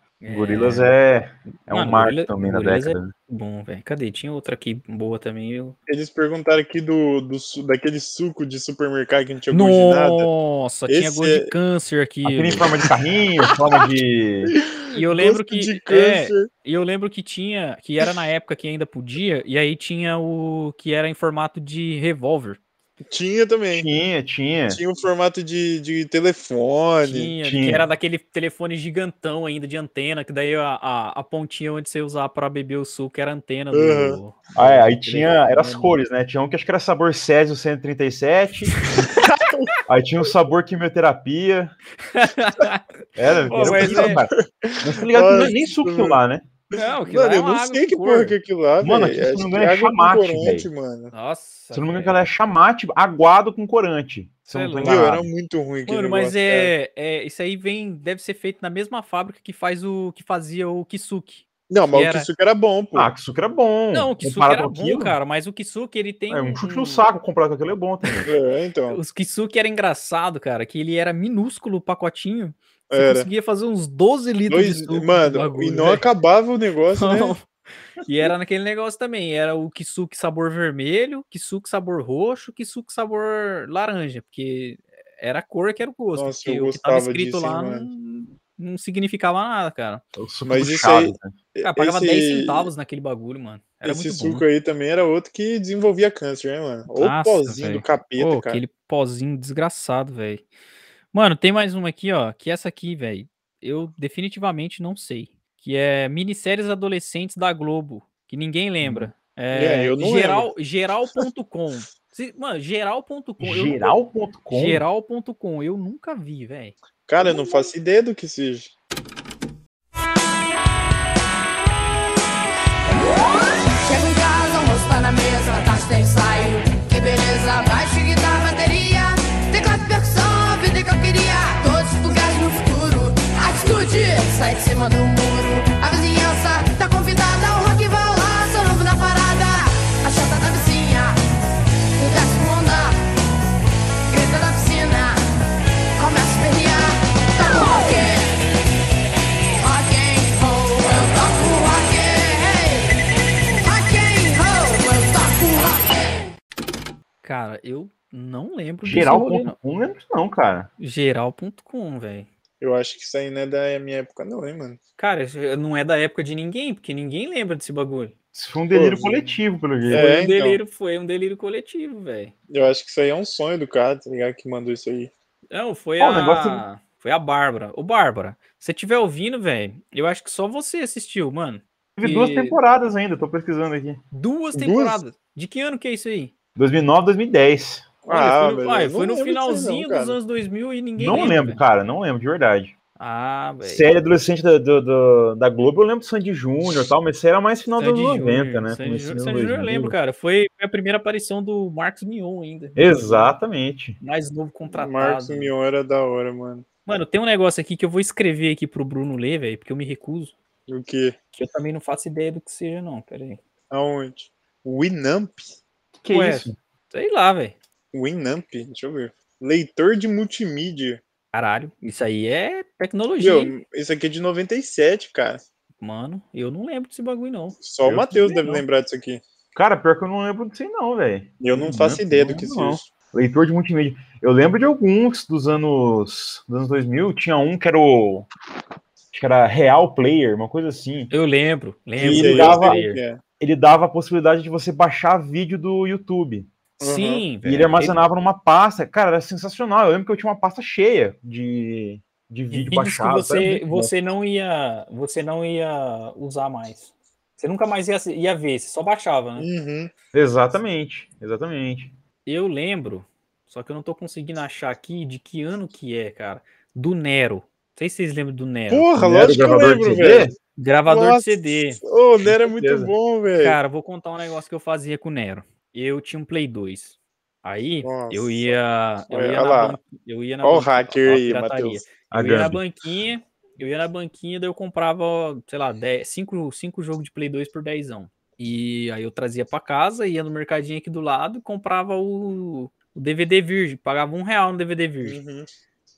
É. Gorilas é, é um Mano, marco Gorila- também na Gorillaz década. né? Bom, velho. Cadê? Tinha outra aqui boa também. Eu... Eles perguntaram aqui do, do daquele suco de supermercado que não tinha gosto de nada. Nossa, tinha gosto é- de câncer aqui. Aquele em forma de carrinho, forma de. E eu lembro Gosto que. é, e eu lembro que tinha. Que era na época que ainda podia. E aí tinha o que era em formato de revólver. Tinha também. Tinha, tinha. Tinha o formato de, de telefone. Tinha, que tinha. era daquele telefone gigantão ainda de antena, que daí a, a, a pontinha onde você usava pra beber o suco era a antena do. Uhum. Ah, é, aí do tinha. Era as cores, né? Tinha um que acho que era sabor Césio 137. aí tinha o sabor quimioterapia. Era, Pô, era mas é-. Mas tá ligado que não é nem Nossa, suco lá, né? Não, que Mano, lá é eu não sei que porra que é aquilo lá, Mano, aquilo, se não me engano, é chamate, corante, mano. Nossa. Se eu não me engano, aquela é chamate aguado com corante. Se eu não tô lá. Meu, era muito ruim aquele Mano, mas é, é. Isso aí vem. Deve ser feito na mesma fábrica que faz o. que fazia o Kisuke. Não, mas que o era- Kisuke era bom, pô. Ah, que suco era bom. Não, o Kisuke Comparado era bom, aquilo, cara, mas o Kisuke ele tem. É um chute no saco comparado com aquilo é bom também. É, então. Os Kisuke era engraçado, cara, que ele era minúsculo o pacotinho. Você Era. conseguia fazer uns 12 litros Dois, de suco. o mano, bagulho, e não velho. acabava o negócio, né? Não. E era naquele negócio também. Era o Kisuke sabor vermelho, Kisuke sabor roxo, Kisuke sabor laranja, porque era a cor que era o gosto. Nossa, porque eu o que tava escrito disso, lá não, não significava nada, cara. O Mas isso aí- né? Cara, pagava Esse- 10 centavos naquele bagulho, mano. Era Esse muito suco bom. aí também era outro que desenvolvia câncer, né, mano? Ou Nossa, pozinho velho. do capeta, Pô, cara. aquele pozinho desgraçado, velho. Mano, tem mais uma aqui, ó. Que essa aqui, velho, eu definitivamente não sei. Que é minisséries adolescentes da Globo, que ninguém lembra. É, É, eu não geral, geral.com. Mano, geral.com. Geral.com. Geral.com, eu nunca vi, velho. Cara, eu não faço ideia do que seja. Sai de cima do muro. A vizinhança tá convidada, o rock vai lá, sou novo na parada. A chata da vizinha, o desce com onda. Grita da piscina, começa a perrear. Tá com rock. Rock and roll, eu toco rock. Rock and roll, eu toco rock. Cara, eu não lembro. Geral.com não lembro não, cara. Geral.com, velho. Eu acho que isso aí não é da minha época, não, hein, mano. Cara, isso não é da época de ninguém, porque ninguém lembra desse bagulho. Isso foi um delírio Pô, coletivo, pelo jeito. É, Foi um então. delírio, foi um delírio coletivo, velho. Eu acho que isso aí é um sonho do cara, tá ligado? Que mandou isso aí. Não, foi Ó, o a. negócio- Foi a Bárbara. Ô, Bárbara, se você estiver ouvindo, velho, eu acho que só você assistiu, mano. Teve duas E- temporadas ainda, tô pesquisando aqui. Duas Duas? temporadas. De que ano que é isso aí? 2009, 2010. Olha, Ah, foi no, foi não no não, finalzinho cara. dos anos 2000 e ninguém não lembra. lembro, velho. cara, não lembro, de verdade. Ah, velho. Série adolescente da, do- do- da Globo, eu lembro do Sandy Júnior e tal, mas isso era mais final dos anos 90, Júnior, né? Sandy Sandy Júnior eu 2000. lembro, cara. Foi a primeira aparição do Marcos Mion ainda. Exatamente. Mais novo contratado. Marcos Mion era da hora, mano. Mano, tem um negócio aqui que eu vou escrever aqui pro Bruno ler, velho, porque eu me recuso. O quê? Que eu também não faço ideia do que seja, não. Pera aí. Aonde? Winamp? Que Ué, isso? Sei lá, velho. Winamp? Deixa eu ver. Leitor de multimídia. Caralho, isso aí é tecnologia? Meu, isso aqui é de 97, cara. Mano, eu não lembro desse bagulho, não. Só o Eu Matheus também deve não. lembrar disso aqui. Cara, pior que eu não lembro disso aí não, velho. Eu não Winamp, faço ideia do não que não. seja. Leitor de multimídia. Eu lembro de alguns dos anos, dos anos 2000. Tinha um que era o. Acho que era Real Player, uma coisa assim. Eu lembro, lembro. E Isso ele eu dava- é. Ele dava a possibilidade de você baixar vídeo do YouTube. Sim, E ele armazenava numa pasta. Cara, era sensacional. Eu lembro que eu tinha uma pasta cheia de, de De vídeo vídeos que baixado. sabe? você, você não ia, você não ia usar mais. Você nunca mais ia, ia ver, você só baixava, né? Uhum. Exatamente, exatamente. Eu lembro, só que eu não tô conseguindo achar aqui de que ano que é, cara. Do Nero. Não sei se vocês lembram do Nero. Porra, Não era o lógico que eu gravador de lembro, CD? velho. Gravador Nossa, de CD. Ô, o Nero é muito bom, velho. Cara, vou contar um negócio que eu fazia com o Nero. Eu tinha um Play 2. Aí eu Nossa. ia, eu Olha ia, na, lá. ban- eu ia na Ó o banquinha- hacker ó a aí, pirataria. Matheus. A Eu ia na banquinha, Eu ia na banquinha, daí eu comprava, sei lá, 5 cinco jogos de Play 2 por 10. E aí eu trazia pra casa, ia no mercadinho aqui do lado e comprava o, o DVD virgem. Pagava um real no DVD virgem. Uhum.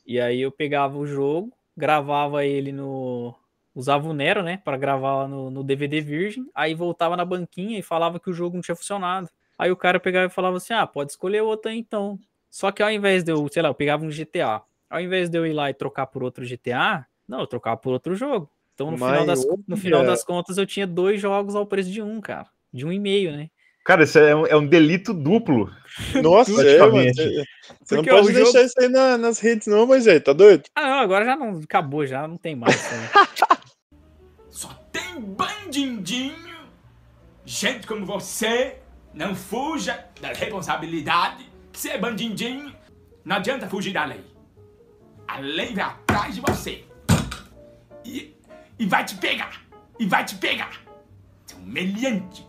E aí eu pegava o jogo, gravava ele no. Usava o Nero, né? Pra gravar no, no DVD virgem. Aí voltava na banquinha e falava que o jogo não tinha funcionado. Aí o cara pegava e falava assim: ah, pode escolher outra aí, então. Só que ao invés de eu, sei lá, eu pegava um GTA. Ao invés de eu ir lá e trocar por outro GTA, não, eu trocava por outro jogo. Então no, final das, no final das contas eu tinha dois jogos ao preço de um, cara. De um e meio, né? Cara, isso é um, é um delito duplo. Nossa, é, mano. Praticamente. Você você não pode deixar jogo- isso aí na- nas redes, não, mas aí, tá doido? Ah, não, agora já não acabou, já não tem mais. né? Só tem bandidinho, gente como você, não fuja da responsabilidade. Que você é bandidinho, não adianta fugir da lei. A lei vai atrás de você. E, e vai te pegar. E vai te pegar. Seu meliante.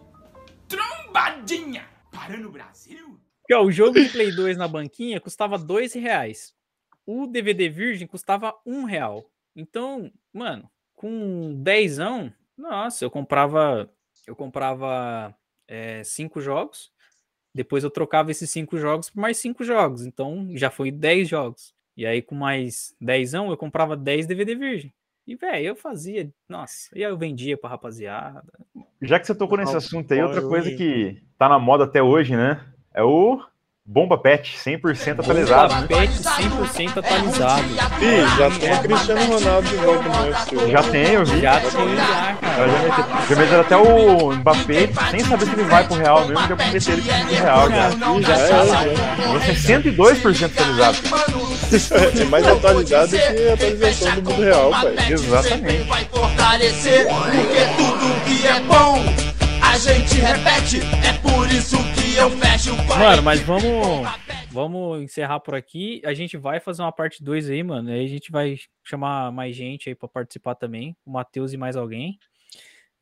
Trombadinha. Para no Brasil. O jogo de Play 2 na banquinha custava dois reais. O DVD virgem custava um real. Então, mano, com dezão, nossa, eu comprava, eu comprava é, cinco jogos. Depois eu trocava esses cinco jogos por mais cinco jogos. Então, já foi 10 jogos. E aí, com mais dezão, eu comprava 10 DVD virgem. E, velho, eu fazia, nossa, e aí eu vendia pra rapaziada. Já que você tocou nesse assunto aí, outra coisa que tá na moda até hoje, né? É o Bomba Pet, 100% atualizado. né? Pet 100% atualizado. Ih, já tem o Cristiano Ronaldo de volta no UFC. Já tem, eu vi. Já tem já, cara. já meteu, já meteram até o Mbappé, sem saber se ele vai pro Real mesmo, já prometeram ele pro Real. Já. Ih, já é, já. Você é 102% atualizado. cara. É mais atualizado que a atualização do mundo real, pai. Exatamente. vai fortalecer, porque tudo que é bom a gente repete. É por isso que Mano, mas vamos, vamos encerrar por aqui. A gente vai fazer uma parte 2 aí, mano. Aí a gente vai chamar mais gente aí pra participar também. O Matheus e mais alguém.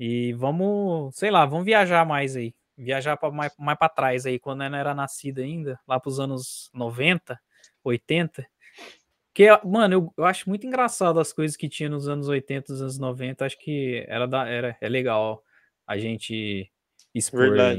E vamos, sei lá, vamos viajar mais aí. Viajar pra mais, mais pra trás aí, quando não era nascido ainda, lá pros anos 90, 80. Que, mano, eu, eu acho muito engraçado as coisas que tinha nos anos 80, nos anos 90. Acho que era, da, era é legal a gente expor. aí.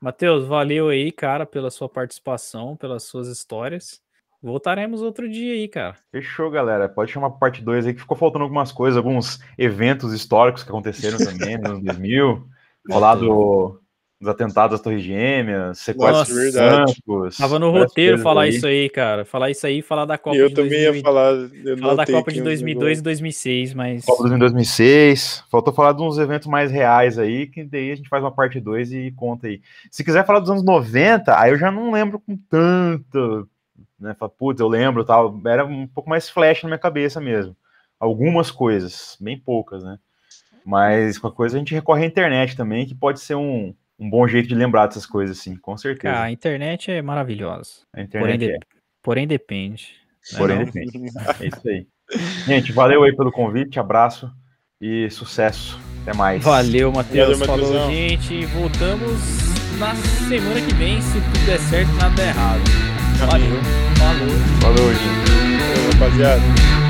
Matheus, valeu aí, cara, pela sua participação, pelas suas histórias. Voltaremos outro dia aí, cara. Fechou, galera. Pode chamar parte 2 aí, que ficou faltando algumas coisas, alguns eventos históricos que aconteceram também nos anos 2000. Falar do, dos atentados às Torres Gêmeas, sequestro Nossa, de. Santos. Tava no roteiro falar aí. isso aí, cara. Falar isso aí e falar da Copa E eu de também 2000 ia falar. Eu falar da Copa de uns 2002 e negócios. 2006, mas Copa 2006. Faltou falar de uns eventos mais reais aí, que daí a gente faz uma parte 2 e conta aí. Se quiser falar dos anos 90, aí eu já não lembro com tanto. Né? Fala, Putz, eu lembro tal. Era um pouco mais flash na minha cabeça mesmo. Algumas coisas, bem poucas, né? Mas qualquer coisa a gente recorre à internet também, que pode ser um, um bom jeito de lembrar dessas coisas, assim, com certeza. cara, a internet é maravilhosa. a Porém, internet de- é. porém depende. né, Porém não? depende. É isso aí. Gente, valeu aí pelo convite, abraço e sucesso. Até mais. Valeu, Matheus. Valeu, Falou, gente. Voltamos na semana que vem, se tudo der certo, nada der errado. Valeu. Falou. Falou, gente. Rapaziada.